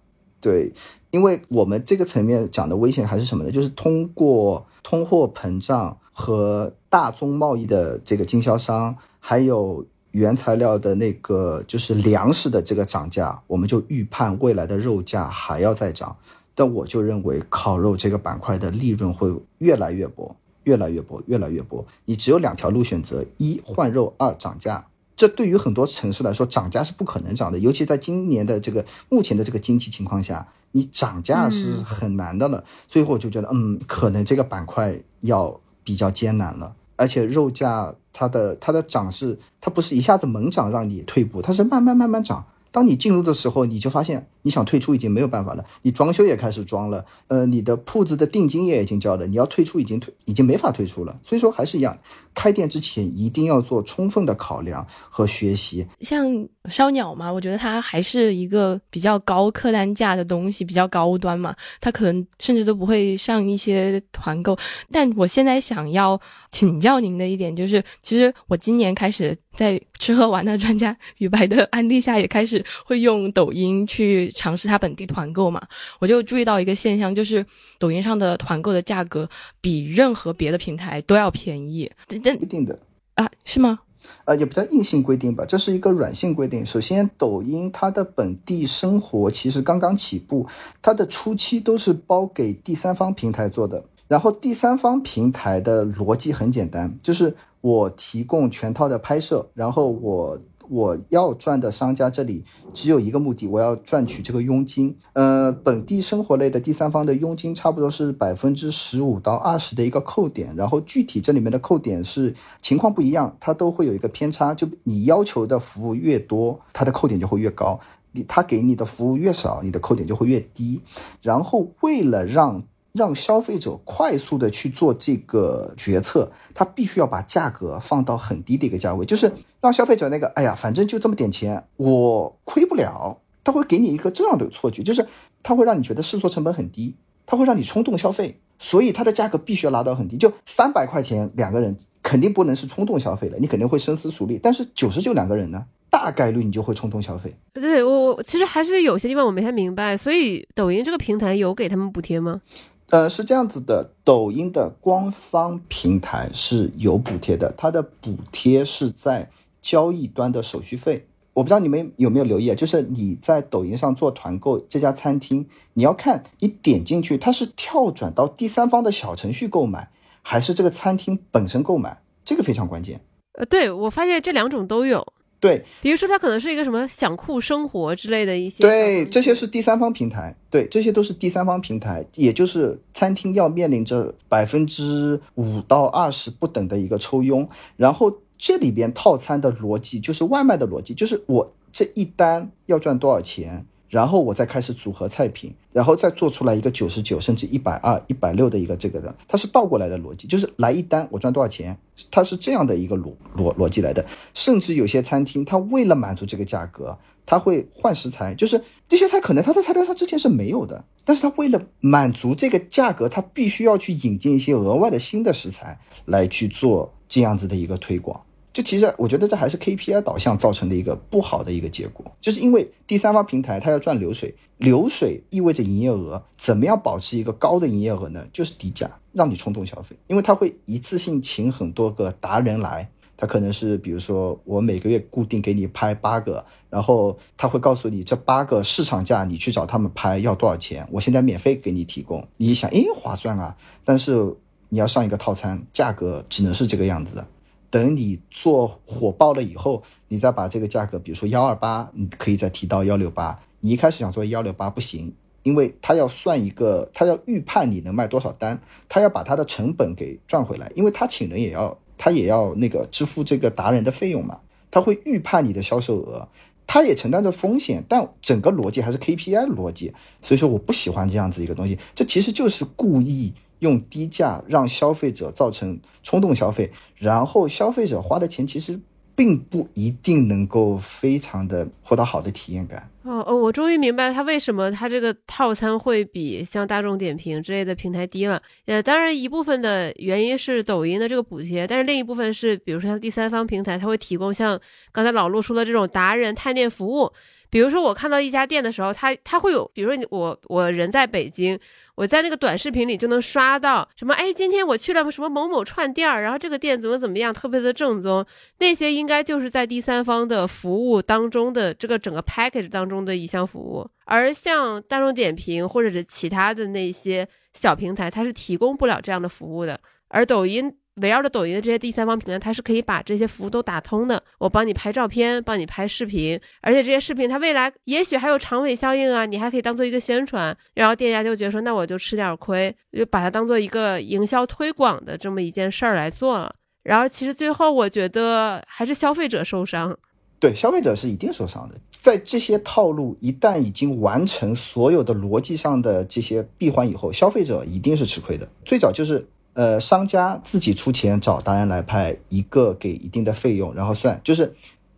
对，因为我们这个层面讲的危险还是什么呢？就是通过通货膨胀和大宗贸易的这个经销商，还有原材料的那个就是粮食的这个涨价，我们就预判未来的肉价还要再涨。但我就认为烤肉这个板块的利润会越来越薄。越来越薄，越来越薄。你只有两条路选择：一换肉，二涨价。这对于很多城市来说，涨价是不可能涨的。尤其在今年的这个目前的这个经济情况下，你涨价是很难的了。所以我就觉得，嗯，可能这个板块要比较艰难了。而且肉价它的它的涨势，它不是一下子猛涨让你退步，它是慢慢慢慢涨。当你进入的时候，你就发现你想退出已经没有办法了。你装修也开始装了，呃，你的铺子的定金也已经交了，你要退出已经退，已经没法退出了。所以说还是一样，开店之前一定要做充分的考量和学习。像烧鸟嘛，我觉得它还是一个比较高客单价的东西，比较高端嘛，它可能甚至都不会上一些团购。但我现在想要请教您的一点就是，其实我今年开始在吃喝玩乐专家 雨白的安利下，也开始。会用抖音去尝试它本地团购嘛？我就注意到一个现象，就是抖音上的团购的价格比任何别的平台都要便宜。这这一定的啊？是吗？呃，也不叫硬性规定吧，这是一个软性规定。首先，抖音它的本地生活其实刚刚起步，它的初期都是包给第三方平台做的。然后第三方平台的逻辑很简单，就是我提供全套的拍摄，然后我。我要赚的商家这里只有一个目的，我要赚取这个佣金。呃，本地生活类的第三方的佣金差不多是百分之十五到二十的一个扣点，然后具体这里面的扣点是情况不一样，它都会有一个偏差。就你要求的服务越多，它的扣点就会越高；你他给你的服务越少，你的扣点就会越低。然后为了让让消费者快速的去做这个决策，他必须要把价格放到很低的一个价位，就是让消费者那个，哎呀，反正就这么点钱，我亏不了。他会给你一个这样的错觉，就是他会让你觉得试错成本很低，他会让你冲动消费，所以它的价格必须要拉到很低。就三百块钱两个人，肯定不能是冲动消费的，你肯定会深思熟虑。但是九十九两个人呢，大概率你就会冲动消费。对我，我其实还是有些地方我没太明白，所以抖音这个平台有给他们补贴吗？呃，是这样子的，抖音的官方平台是有补贴的，它的补贴是在交易端的手续费。我不知道你们有没有留意啊，就是你在抖音上做团购，这家餐厅你要看你点进去，它是跳转到第三方的小程序购买，还是这个餐厅本身购买，这个非常关键。呃，对我发现这两种都有。对，比如说它可能是一个什么享酷生活之类的一些，对，这些是第三方平台，对，这些都是第三方平台，也就是餐厅要面临着百分之五到二十不等的一个抽佣，然后这里边套餐的逻辑就是外卖的逻辑，就是我这一单要赚多少钱。然后我再开始组合菜品，然后再做出来一个九十九甚至一百二、一百六的一个这个的，它是倒过来的逻辑，就是来一单我赚多少钱，它是这样的一个逻逻逻辑来的。甚至有些餐厅，它为了满足这个价格，它会换食材，就是这些菜可能它的菜单上之前是没有的，但是它为了满足这个价格，它必须要去引进一些额外的新的食材来去做这样子的一个推广。就其实，我觉得这还是 KPI 导向造成的一个不好的一个结果，就是因为第三方平台它要赚流水，流水意味着营业额，怎么样保持一个高的营业额呢？就是低价，让你冲动消费，因为它会一次性请很多个达人来，他可能是比如说我每个月固定给你拍八个，然后他会告诉你这八个市场价，你去找他们拍要多少钱，我现在免费给你提供，你想，诶，划算啊，但是你要上一个套餐，价格只能是这个样子的。等你做火爆了以后，你再把这个价格，比如说幺二八，你可以再提到幺六八。你一开始想做幺六八不行，因为他要算一个，他要预判你能卖多少单，他要把他的成本给赚回来，因为他请人也要他也要那个支付这个达人的费用嘛，他会预判你的销售额，他也承担着风险，但整个逻辑还是 KPI 逻辑，所以说我不喜欢这样子一个东西，这其实就是故意用低价让消费者造成冲动消费，然后消费者花的钱其实。并不一定能够非常的获得好的体验感。哦哦，我终于明白他为什么他这个套餐会比像大众点评之类的平台低了。呃，当然一部分的原因是抖音的这个补贴，但是另一部分是，比如说像第三方平台，它会提供像刚才老陆说的这种达人探店服务。比如说，我看到一家店的时候，他他会有，比如说我我人在北京，我在那个短视频里就能刷到什么，哎，今天我去了什么某某串店儿，然后这个店怎么怎么样，特别的正宗，那些应该就是在第三方的服务当中的这个整个 package 当中的一项服务，而像大众点评或者是其他的那些小平台，它是提供不了这样的服务的，而抖音。围绕着抖音的这些第三方平台，它是可以把这些服务都打通的。我帮你拍照片，帮你拍视频，而且这些视频它未来也许还有长尾效应啊，你还可以当做一个宣传。然后店家就觉得说，那我就吃点亏，就把它当做一个营销推广的这么一件事儿来做了。然后其实最后我觉得还是消费者受伤。对，消费者是一定受伤的。在这些套路一旦已经完成所有的逻辑上的这些闭环以后，消费者一定是吃亏的。最早就是。呃，商家自己出钱找达人来拍，一个给一定的费用，然后算，就是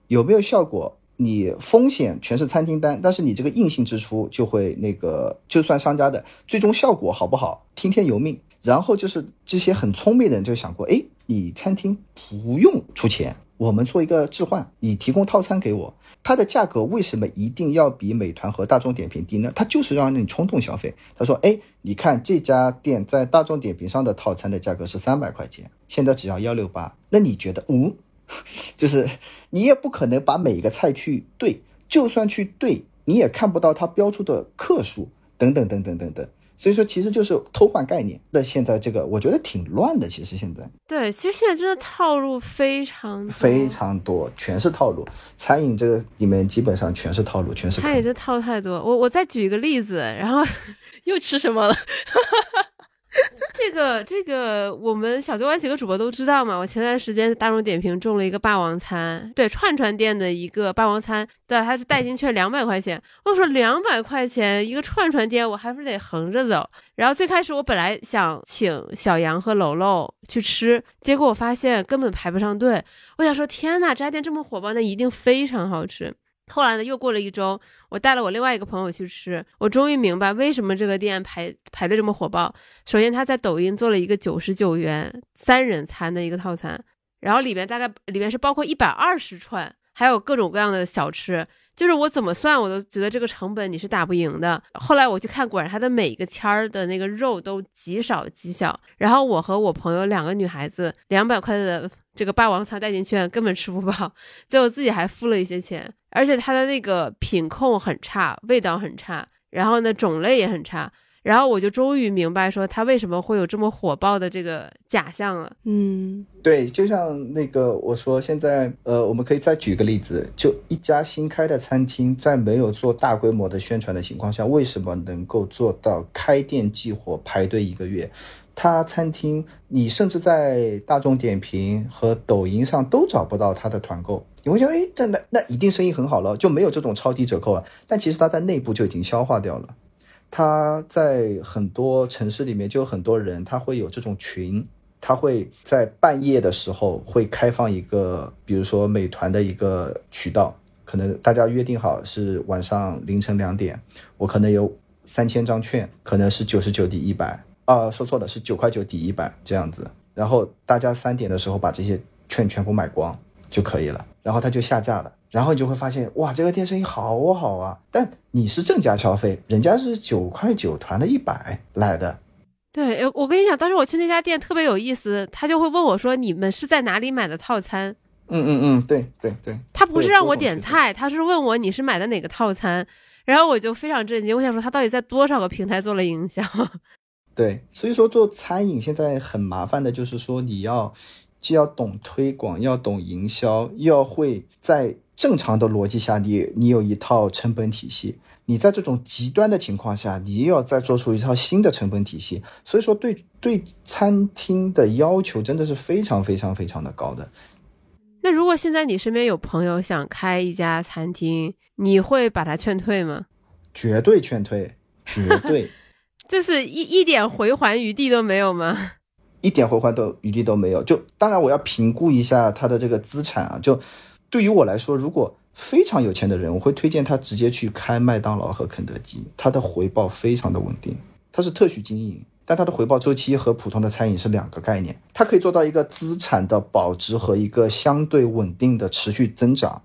有没有效果，你风险全是餐厅单，但是你这个硬性支出就会那个，就算商家的最终效果好不好，听天由命。然后就是这些很聪明的人就想过，哎，你餐厅不用出钱。我们做一个置换，你提供套餐给我，它的价格为什么一定要比美团和大众点评低呢？它就是让你冲动消费。他说：“哎，你看这家店在大众点评上的套餐的价格是三百块钱，现在只要幺六八。那你觉得，嗯，就是你也不可能把每一个菜去对，就算去对，你也看不到它标出的克数，等等等等等等。”所以说，其实就是偷换概念。那现在这个，我觉得挺乱的。其实现在，对，其实现在真的套路非常非常多，全是套路。餐饮这个里面基本上全是套路，全是。他也这套太多。我我再举一个例子，然后 又吃什么了？这 个这个，我们小酒馆几个主播都知道嘛。我前段时间大众点评中了一个霸王餐，对串串店的一个霸王餐，对，它是代金券两百块钱。我说两百块钱一个串串店，我还不是得横着走。然后最开始我本来想请小杨和楼楼去吃，结果我发现根本排不上队。我想说，天呐，这家店这么火爆，那一定非常好吃。后来呢，又过了一周，我带了我另外一个朋友去吃，我终于明白为什么这个店排排的这么火爆。首先，他在抖音做了一个九十九元三人餐的一个套餐，然后里面大概里面是包括一百二十串，还有各种各样的小吃。就是我怎么算，我都觉得这个成本你是打不赢的。后来我去看，果然他的每一个签儿的那个肉都极少极小。然后我和我朋友两个女孩子，两百块的这个霸王餐代金券根本吃不饱，最后自己还付了一些钱。而且它的那个品控很差，味道很差，然后呢种类也很差。然后我就终于明白，说它为什么会有这么火爆的这个假象了。嗯，对，就像那个我说，现在呃，我们可以再举个例子，就一家新开的餐厅，在没有做大规模的宣传的情况下，为什么能够做到开店即火，排队一个月？他餐厅，你甚至在大众点评和抖音上都找不到他的团购。你会觉得，哎，这那那一定生意很好了，就没有这种超低折扣了。但其实他在内部就已经消化掉了。他在很多城市里面就有很多人，他会有这种群，他会在半夜的时候会开放一个，比如说美团的一个渠道，可能大家约定好是晚上凌晨两点，我可能有三千张券，可能是九十九抵一百啊，说错了，是九块九抵一百这样子，然后大家三点的时候把这些券全部买光就可以了，然后他就下架了。然后你就会发现，哇，这个店生意好好啊！但你是正价消费，人家是九块九团了一百来的。对，我跟你讲，当时我去那家店特别有意思，他就会问我说：“你们是在哪里买的套餐？”嗯嗯嗯，对对对。他不是让我点菜，他是问我你是买的哪个套餐，然后我就非常震惊，我想说他到底在多少个平台做了营销？对，所以说做餐饮现在很麻烦的，就是说你要。既要懂推广，要懂营销，又要会在正常的逻辑下，你你有一套成本体系。你在这种极端的情况下，你又要再做出一套新的成本体系。所以说，对对餐厅的要求真的是非常非常非常的高的。那如果现在你身边有朋友想开一家餐厅，你会把他劝退吗？绝对劝退，绝对。就是一一点回环余地都没有吗？一点回环都余地都没有。就当然我要评估一下他的这个资产啊。就对于我来说，如果非常有钱的人，我会推荐他直接去开麦当劳和肯德基，他的回报非常的稳定。他是特许经营，但他的回报周期和普通的餐饮是两个概念。他可以做到一个资产的保值和一个相对稳定的持续增长。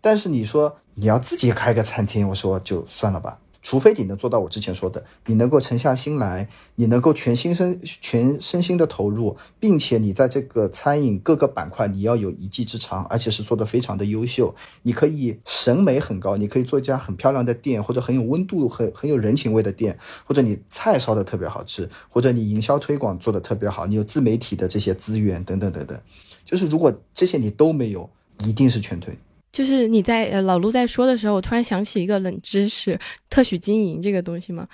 但是你说你要自己开个餐厅，我说就算了吧。除非你能做到我之前说的，你能够沉下心来，你能够全心身全身心的投入，并且你在这个餐饮各个板块你要有一技之长，而且是做的非常的优秀。你可以审美很高，你可以做一家很漂亮的店，或者很有温度、很很有人情味的店，或者你菜烧的特别好吃，或者你营销推广做的特别好，你有自媒体的这些资源等等等等。就是如果这些你都没有，一定是全退。就是你在呃老陆在说的时候，我突然想起一个冷知识：特许经营这个东西吗？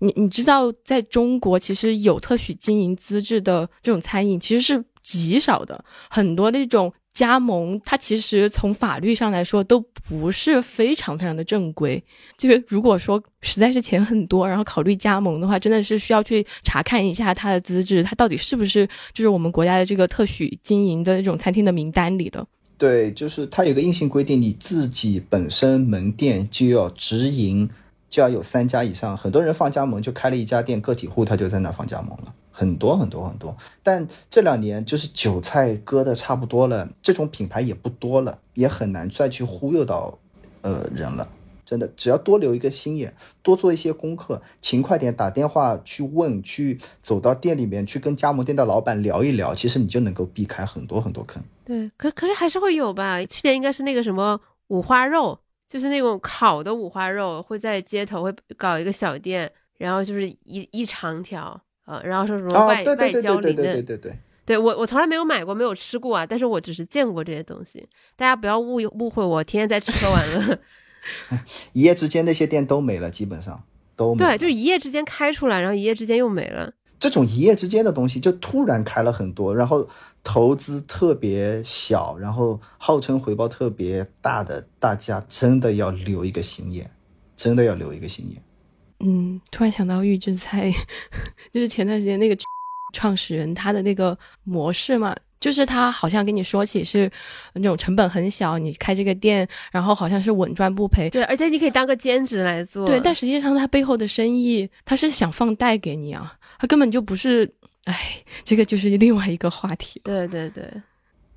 你你知道，在中国其实有特许经营资质的这种餐饮其实是极少的，很多那种加盟，它其实从法律上来说都不是非常非常的正规。就是如果说实在是钱很多，然后考虑加盟的话，真的是需要去查看一下它的资质，它到底是不是就是我们国家的这个特许经营的那种餐厅的名单里的。对，就是它有个硬性规定，你自己本身门店就要直营，就要有三家以上。很多人放加盟就开了一家店，个体户他就在那放加盟了，很多很多很多。但这两年就是韭菜割的差不多了，这种品牌也不多了，也很难再去忽悠到呃人了。真的，只要多留一个心眼，多做一些功课，勤快点打电话去问，去走到店里面去跟加盟店的老板聊一聊，其实你就能够避开很多很多坑。对，可可是还是会有吧。去年应该是那个什么五花肉，就是那种烤的五花肉，会在街头会搞一个小店，然后就是一一长条，呃，然后说什么外外焦里嫩。对对对对对对。对我我从来没有买过，没有吃过啊，但是我只是见过这些东西。大家不要误误会我，天天在吃喝玩乐。一夜之间那些店都没了，基本上都没。对，就是一夜之间开出来，然后一夜之间又没了。这种一夜之间的东西，就突然开了很多，然后投资特别小，然后号称回报特别大的，大家真的要留一个心眼，真的要留一个心眼。嗯，突然想到预制菜，就是前段时间那个 创始人他的那个模式嘛。就是他好像跟你说起是那种成本很小，你开这个店，然后好像是稳赚不赔。对，而且你可以当个兼职来做。对，但实际上他背后的生意，他是想放贷给你啊，他根本就不是。哎，这个就是另外一个话题。对对对，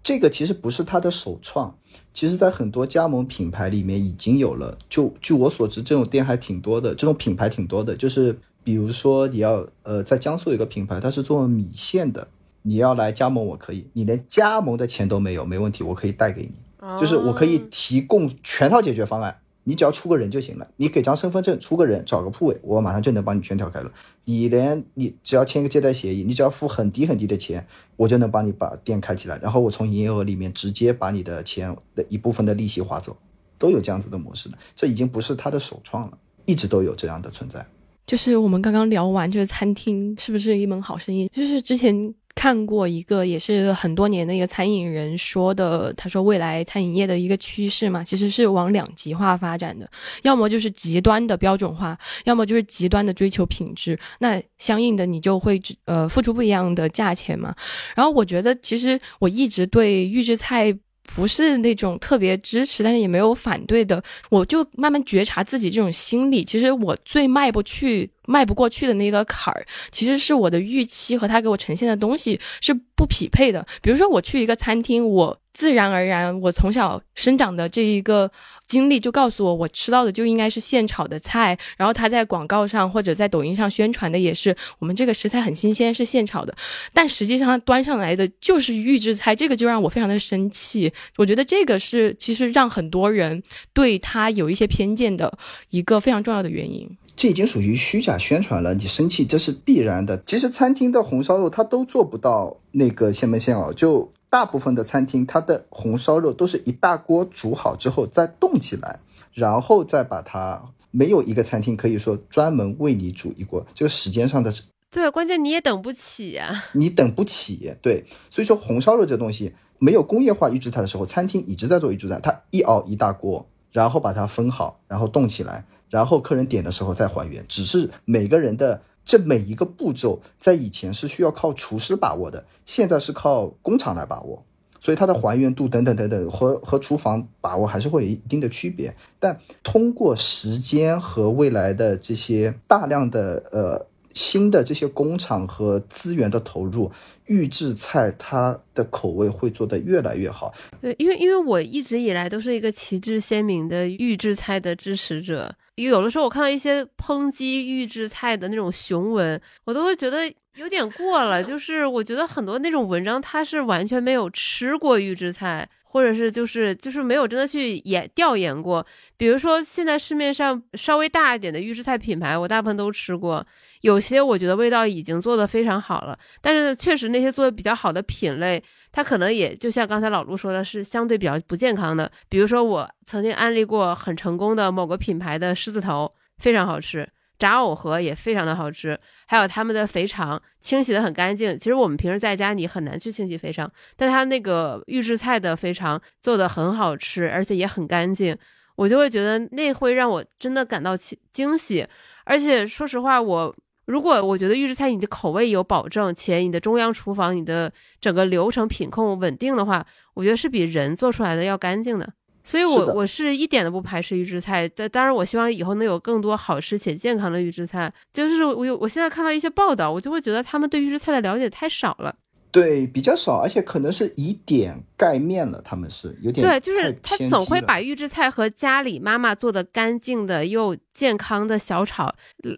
这个其实不是他的首创，其实在很多加盟品牌里面已经有了。就据我所知，这种店还挺多的，这种品牌挺多的。就是比如说你要呃，在江苏有个品牌，它是做米线的。你要来加盟，我可以。你连加盟的钱都没有，没问题，我可以贷给你。就是我可以提供全套解决方案，你只要出个人就行了。你给张身份证，出个人，找个铺位，我马上就能帮你全条开了。你连你只要签一个借贷协议，你只要付很低很低的钱，我就能帮你把店开起来。然后我从营业额里面直接把你的钱的一部分的利息划走，都有这样子的模式的。这已经不是他的首创了，一直都有这样的存在。就是我们刚刚聊完，就是餐厅是不是一门好生意？就是之前。看过一个也是很多年的一个餐饮人说的，他说未来餐饮业的一个趋势嘛，其实是往两极化发展的，要么就是极端的标准化，要么就是极端的追求品质。那相应的你就会呃付出不一样的价钱嘛。然后我觉得其实我一直对预制菜。不是那种特别支持，但是也没有反对的，我就慢慢觉察自己这种心理。其实我最迈不去、迈不过去的那个坎儿，其实是我的预期和他给我呈现的东西是不匹配的。比如说，我去一个餐厅，我。自然而然，我从小生长的这一个经历就告诉我，我吃到的就应该是现炒的菜。然后他在广告上或者在抖音上宣传的也是我们这个食材很新鲜，是现炒的。但实际上端上来的就是预制菜，这个就让我非常的生气。我觉得这个是其实让很多人对他有一些偏见的一个非常重要的原因。这已经属于虚假宣传了，你生气这是必然的。其实餐厅的红烧肉它都做不到那个现焖现熬，就大部分的餐厅它的红烧肉都是一大锅煮好之后再冻起来，然后再把它。没有一个餐厅可以说专门为你煮一锅，这个时间上的。对，关键你也等不起呀，你等不起。对，所以说红烧肉这东西没有工业化预制菜的时候，餐厅一直在做预制菜，它一熬一大锅，然后把它分好，然后冻起来，然后客人点的时候再还原。只是每个人的这每一个步骤，在以前是需要靠厨师把握的，现在是靠工厂来把握。所以它的还原度等等等等和和厨房把握还是会有一定的区别，但通过时间和未来的这些大量的呃新的这些工厂和资源的投入，预制菜它的口味会做得越来越好。对，因为因为我一直以来都是一个旗帜鲜明的预制菜的支持者，有的时候我看到一些抨击预制菜的那种雄文，我都会觉得。有点过了，就是我觉得很多那种文章，它是完全没有吃过预制菜，或者是就是就是没有真的去研调研过。比如说现在市面上稍微大一点的预制菜品牌，我大部分都吃过，有些我觉得味道已经做得非常好了，但是确实那些做的比较好的品类，它可能也就像刚才老陆说的，是相对比较不健康的。比如说我曾经安利过很成功的某个品牌的狮子头，非常好吃。炸藕盒也非常的好吃，还有他们的肥肠清洗的很干净。其实我们平时在家你很难去清洗肥肠，但他那个预制菜的肥肠做的很好吃，而且也很干净，我就会觉得那会让我真的感到惊惊喜。而且说实话，我如果我觉得预制菜你的口味有保证，且你的中央厨房你的整个流程品控稳定的话，我觉得是比人做出来的要干净的。所以，我我是一点都不排斥预制菜，但当然，我希望以后能有更多好吃且健康的预制菜。就是我有，我现在看到一些报道，我就会觉得他们对预制菜的了解太少了。对，比较少，而且可能是以点盖面了，他们是有点对，就是他总会把预制菜和家里妈妈做的干净的又健康的小炒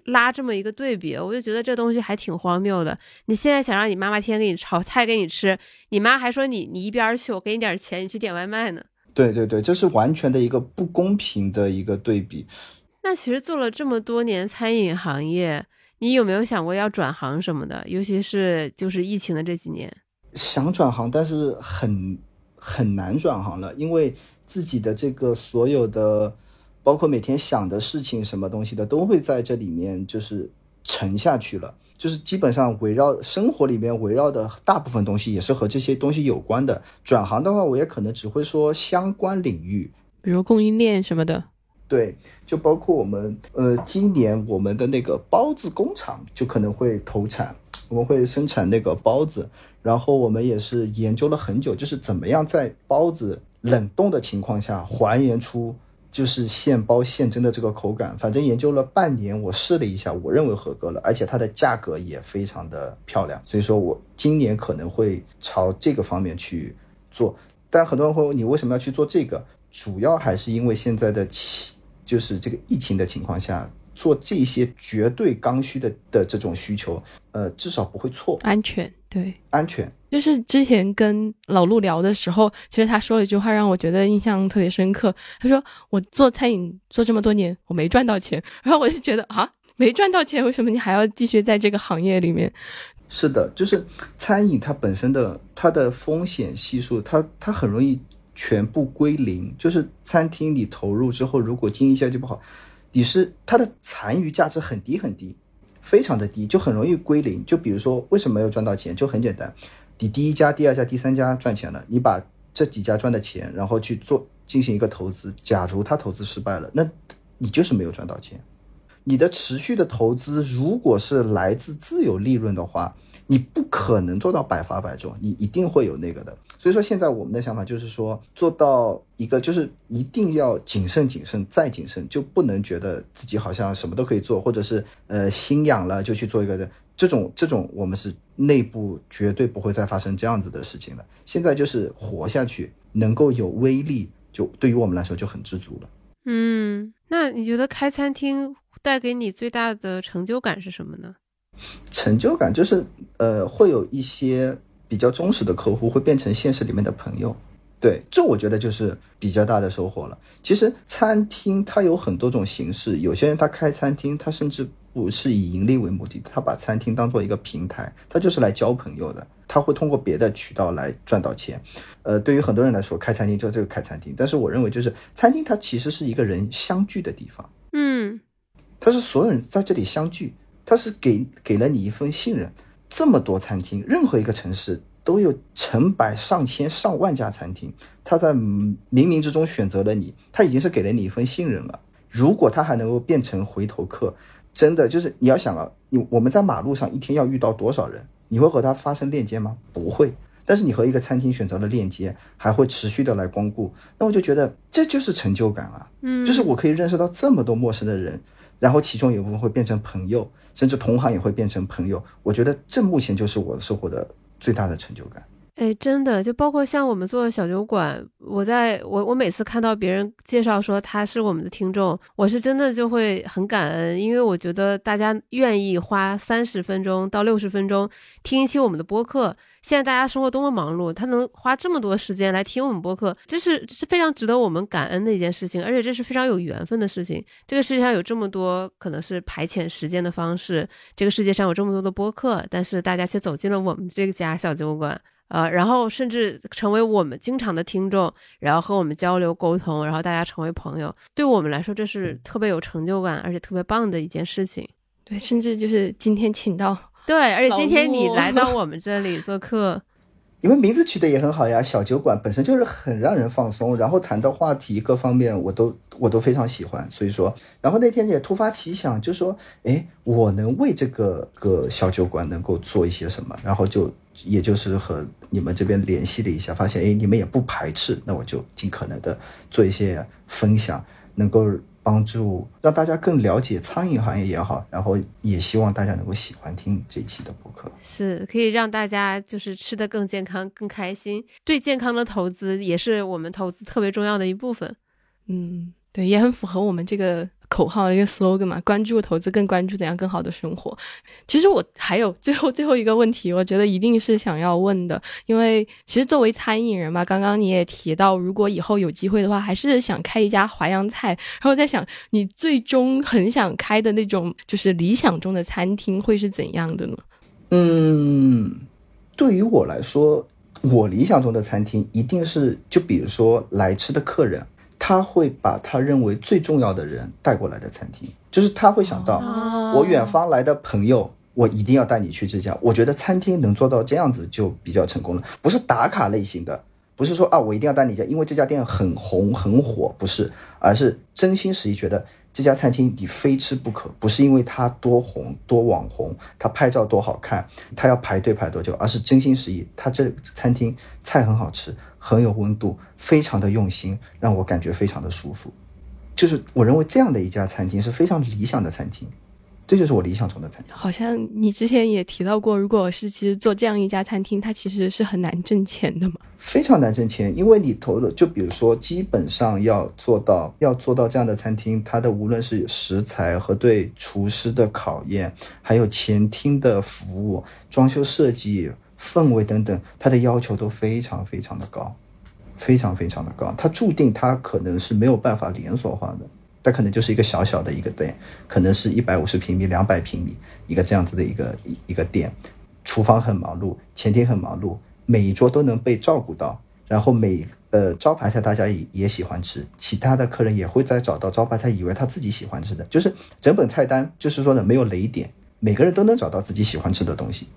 拉这么一个对比，我就觉得这东西还挺荒谬的。你现在想让你妈妈天天给你炒菜给你吃，你妈还说你你一边去，我给你点钱，你去点外卖呢。对对对，这是完全的一个不公平的一个对比。那其实做了这么多年餐饮行业，你有没有想过要转行什么的？尤其是就是疫情的这几年，想转行，但是很很难转行了，因为自己的这个所有的，包括每天想的事情，什么东西的，都会在这里面就是沉下去了。就是基本上围绕生活里面围绕的大部分东西也是和这些东西有关的。转行的话，我也可能只会说相关领域，比如供应链什么的。对，就包括我们呃，今年我们的那个包子工厂就可能会投产，我们会生产那个包子。然后我们也是研究了很久，就是怎么样在包子冷冻的情况下还原出。就是现包现蒸的这个口感，反正研究了半年，我试了一下，我认为合格了，而且它的价格也非常的漂亮，所以说我今年可能会朝这个方面去做。但很多人会问你为什么要去做这个，主要还是因为现在的就是这个疫情的情况下。做这些绝对刚需的的这种需求，呃，至少不会错，安全，对，安全。就是之前跟老陆聊的时候，其实他说了一句话让我觉得印象特别深刻。他说：“我做餐饮做这么多年，我没赚到钱。”然后我就觉得啊，没赚到钱，为什么你还要继续在这个行业里面？是的，就是餐饮它本身的它的风险系数，它它很容易全部归零。就是餐厅你投入之后，如果经营下去不好。你是它的残余价值很低很低，非常的低，就很容易归零。就比如说为什么没有赚到钱，就很简单，你第一家、第二家、第三家赚钱了，你把这几家赚的钱，然后去做进行一个投资，假如他投资失败了，那你就是没有赚到钱。你的持续的投资如果是来自自有利润的话。你不可能做到百发百中，你一定会有那个的。所以说，现在我们的想法就是说，做到一个就是一定要谨慎、谨慎再谨慎，就不能觉得自己好像什么都可以做，或者是呃心痒了就去做一个人这种这种，我们是内部绝对不会再发生这样子的事情了。现在就是活下去，能够有威力，就对于我们来说就很知足了。嗯，那你觉得开餐厅带给你最大的成就感是什么呢？成就感就是，呃，会有一些比较忠实的客户会变成现实里面的朋友，对，这我觉得就是比较大的收获了。其实餐厅它有很多种形式，有些人他开餐厅，他甚至不是以盈利为目的，他把餐厅当做一个平台，他就是来交朋友的，他会通过别的渠道来赚到钱。呃，对于很多人来说，开餐厅就就是开餐厅，但是我认为就是餐厅它其实是一个人相聚的地方，嗯，它是所有人在这里相聚，它是给给了你一份信任。这么多餐厅，任何一个城市都有成百上千上万家餐厅，他在冥冥之中选择了你，他已经是给了你一份信任了。如果他还能够变成回头客，真的就是你要想啊，你我们在马路上一天要遇到多少人？你会和他发生链接吗？不会。但是你和一个餐厅选择了链接，还会持续的来光顾，那我就觉得这就是成就感啊！嗯，就是我可以认识到这么多陌生的人，然后其中有一部分会变成朋友，甚至同行也会变成朋友。我觉得这目前就是我收获的最大的成就感。哎，真的，就包括像我们做小酒馆，我在我我每次看到别人介绍说他是我们的听众，我是真的就会很感恩，因为我觉得大家愿意花三十分钟到六十分钟听一期我们的播客。现在大家生活多么忙碌，他能花这么多时间来听我们播客，这是是非常值得我们感恩的一件事情，而且这是非常有缘分的事情。这个世界上有这么多可能是排遣时间的方式，这个世界上有这么多的播客，但是大家却走进了我们这个家小酒馆。呃，然后甚至成为我们经常的听众，然后和我们交流沟通，然后大家成为朋友，对我们来说这是特别有成就感，而且特别棒的一件事情。对，甚至就是今天请到对，而且今天你来到我们这里做客，你们名字取得也很好呀，小酒馆本身就是很让人放松，然后谈的话题各方面我都我都非常喜欢，所以说，然后那天也突发奇想，就说，哎，我能为这个个小酒馆能够做一些什么，然后就也就是和你们这边联系了一下，发现，哎，你们也不排斥，那我就尽可能的做一些分享，能够帮助让大家更了解餐饮行业也好，然后也希望大家能够喜欢听这一期的播客。是可以让大家就是吃得更健康、更开心。对健康的投资也是我们投资特别重要的一部分。嗯，对，也很符合我们这个口号一个 slogan 嘛，关注投资，更关注怎样更好的生活。其实我还有最后最后一个问题，我觉得一定是想要问的，因为其实作为餐饮人嘛，刚刚你也提到，如果以后有机会的话，还是想开一家淮扬菜。然后在想，你最终很想开的那种，就是理想中的餐厅会是怎样的呢？嗯，对于我来说，我理想中的餐厅一定是，就比如说来吃的客人，他会把他认为最重要的人带过来的餐厅，就是他会想到、哦。我远方来的朋友，我一定要带你去这家。我觉得餐厅能做到这样子就比较成功了，不是打卡类型的，不是说啊我一定要带你一家，因为这家店很红很火，不是，而是真心实意觉得这家餐厅你非吃不可，不是因为它多红多网红，它拍照多好看，它要排队排多久，而是真心实意，它这餐厅菜很好吃，很有温度，非常的用心，让我感觉非常的舒服。就是我认为这样的一家餐厅是非常理想的餐厅，这就是我理想中的餐厅。好像你之前也提到过，如果是其实做这样一家餐厅，它其实是很难挣钱的嘛。非常难挣钱，因为你投入，就比如说，基本上要做到要做到这样的餐厅，它的无论是食材和对厨师的考验，还有前厅的服务、装修设计、氛围等等，它的要求都非常非常的高，非常非常的高。它注定它可能是没有办法连锁化的，它可能就是一个小小的一个店，可能是一百五十平米、两百平米一个这样子的一个一一个店，厨房很忙碌，前厅很忙碌，每一桌都能被照顾到，然后每呃招牌菜大家也也喜欢吃，其他的客人也会在找到招牌菜以为他自己喜欢吃的，就是整本菜单就是说呢没有雷点，每个人都能找到自己喜欢吃的东西，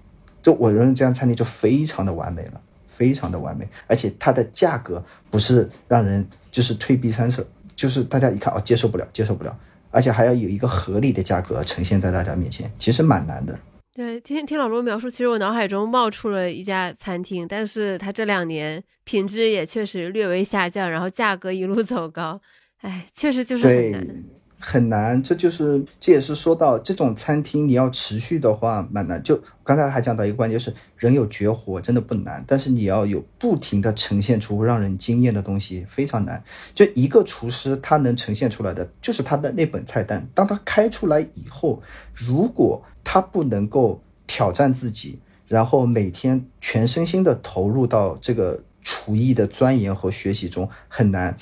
就我认为这样餐厅就非常的完美了。非常的完美，而且它的价格不是让人就是退避三舍，就是大家一看哦接受不了，接受不了，而且还要有一个合理的价格呈现在大家面前，其实蛮难的。对，听听老罗描述，其实我脑海中冒出了一家餐厅，但是它这两年品质也确实略微下降，然后价格一路走高，哎，确实就是很难。，很难，这就是这也是说到这种餐厅你要持续的话蛮难。就刚才还讲到一个关键，就是人有绝活真的不难，但是你要有不停的呈现出让人惊艳的东西非常难。就一个厨师他能呈现出来的就是他的那本菜单，当他开出来以后，如果他不能够挑战自己，然后每天全身心的投入到这个厨艺的钻研和学习中，很难。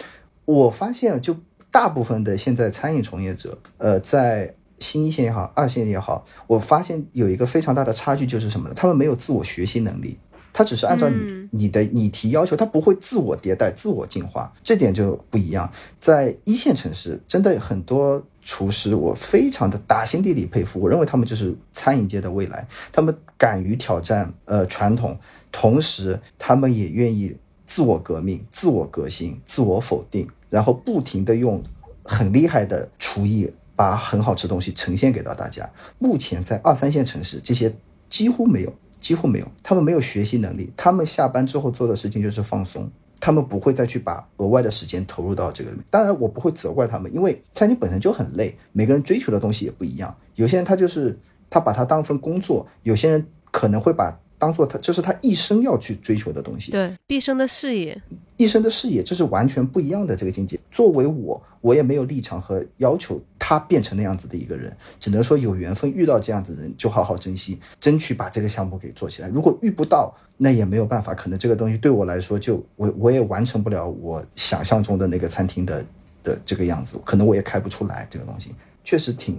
我发现就大部分的现在餐饮从业者，呃，在新一线也好，二线也好，我发现有一个非常大的差距，就是什么呢？他们没有自我学习能力，他只是按照你、嗯。你的你提要求，他不会自我迭代、自我进化，这点就不一样。在一线城市，真的很多厨师，我非常的打心底里佩服，我认为他们就是餐饮界的未来，他们敢于挑战呃传统，同时他们也愿意自我革命、自我革新、自我否定，然后不停的用很厉害的厨艺把很好吃的东西呈现给到大家。目前在二三线城市，这些几乎没有，几乎没有，他们没有学习能力，他们下班之后做的事情就是放松。他们不会再去把额外的时间投入到这个里面。当然，我不会责怪他们，因为餐厅本身就很累，每个人追求的东西也不一样。有些人他就是他把它当份工作，有些人可能会把当做他这是他一生要去追求的东西。对，毕生的事业。一生的事业，这是完全不一样的这个境界。作为我，我也没有立场和要求他变成那样子的一个人，只能说有缘分遇到这样子的人，就好好珍惜，争取把这个项目给做起来。如果遇不到，那也没有办法，可能这个东西对我来说就，我我也完成不了我想象中的那个餐厅的的这个样子，可能我也开不出来这个东西，确实挺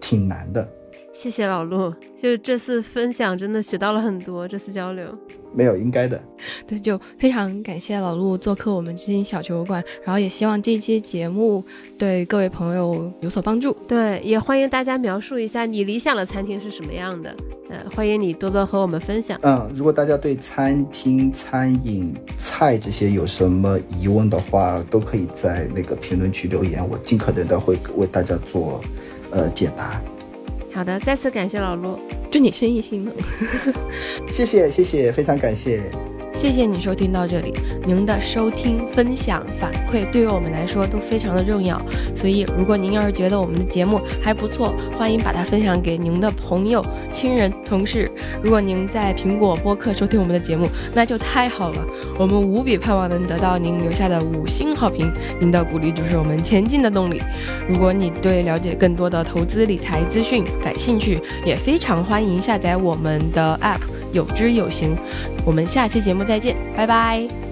挺难的。谢谢老陆，就是这次分享真的学到了很多，这次交流。没有应该的，对，就非常感谢老陆做客我们知音小酒馆，然后也希望这期节目对各位朋友有所帮助。对，也欢迎大家描述一下你理想的餐厅是什么样的。呃，欢迎你多多和我们分享。嗯，如果大家对餐厅、餐饮、菜这些有什么疑问的话，都可以在那个评论区留言，我尽可能的会为大家做呃解答。好的，再次感谢老陆，祝你生意兴隆。谢谢，谢谢，非常感谢。谢谢你收听到这里，您的收听、分享、反馈对于我们来说都非常的重要。所以，如果您要是觉得我们的节目还不错，欢迎把它分享给您的朋友、亲人、同事。如果您在苹果播客收听我们的节目，那就太好了。我们无比盼望能得到您留下的五星好评，您的鼓励就是我们前进的动力。如果你对了解更多的投资理财资讯感兴趣，也非常欢迎下载我们的 App。有知有行，我们下期节目再见，拜拜。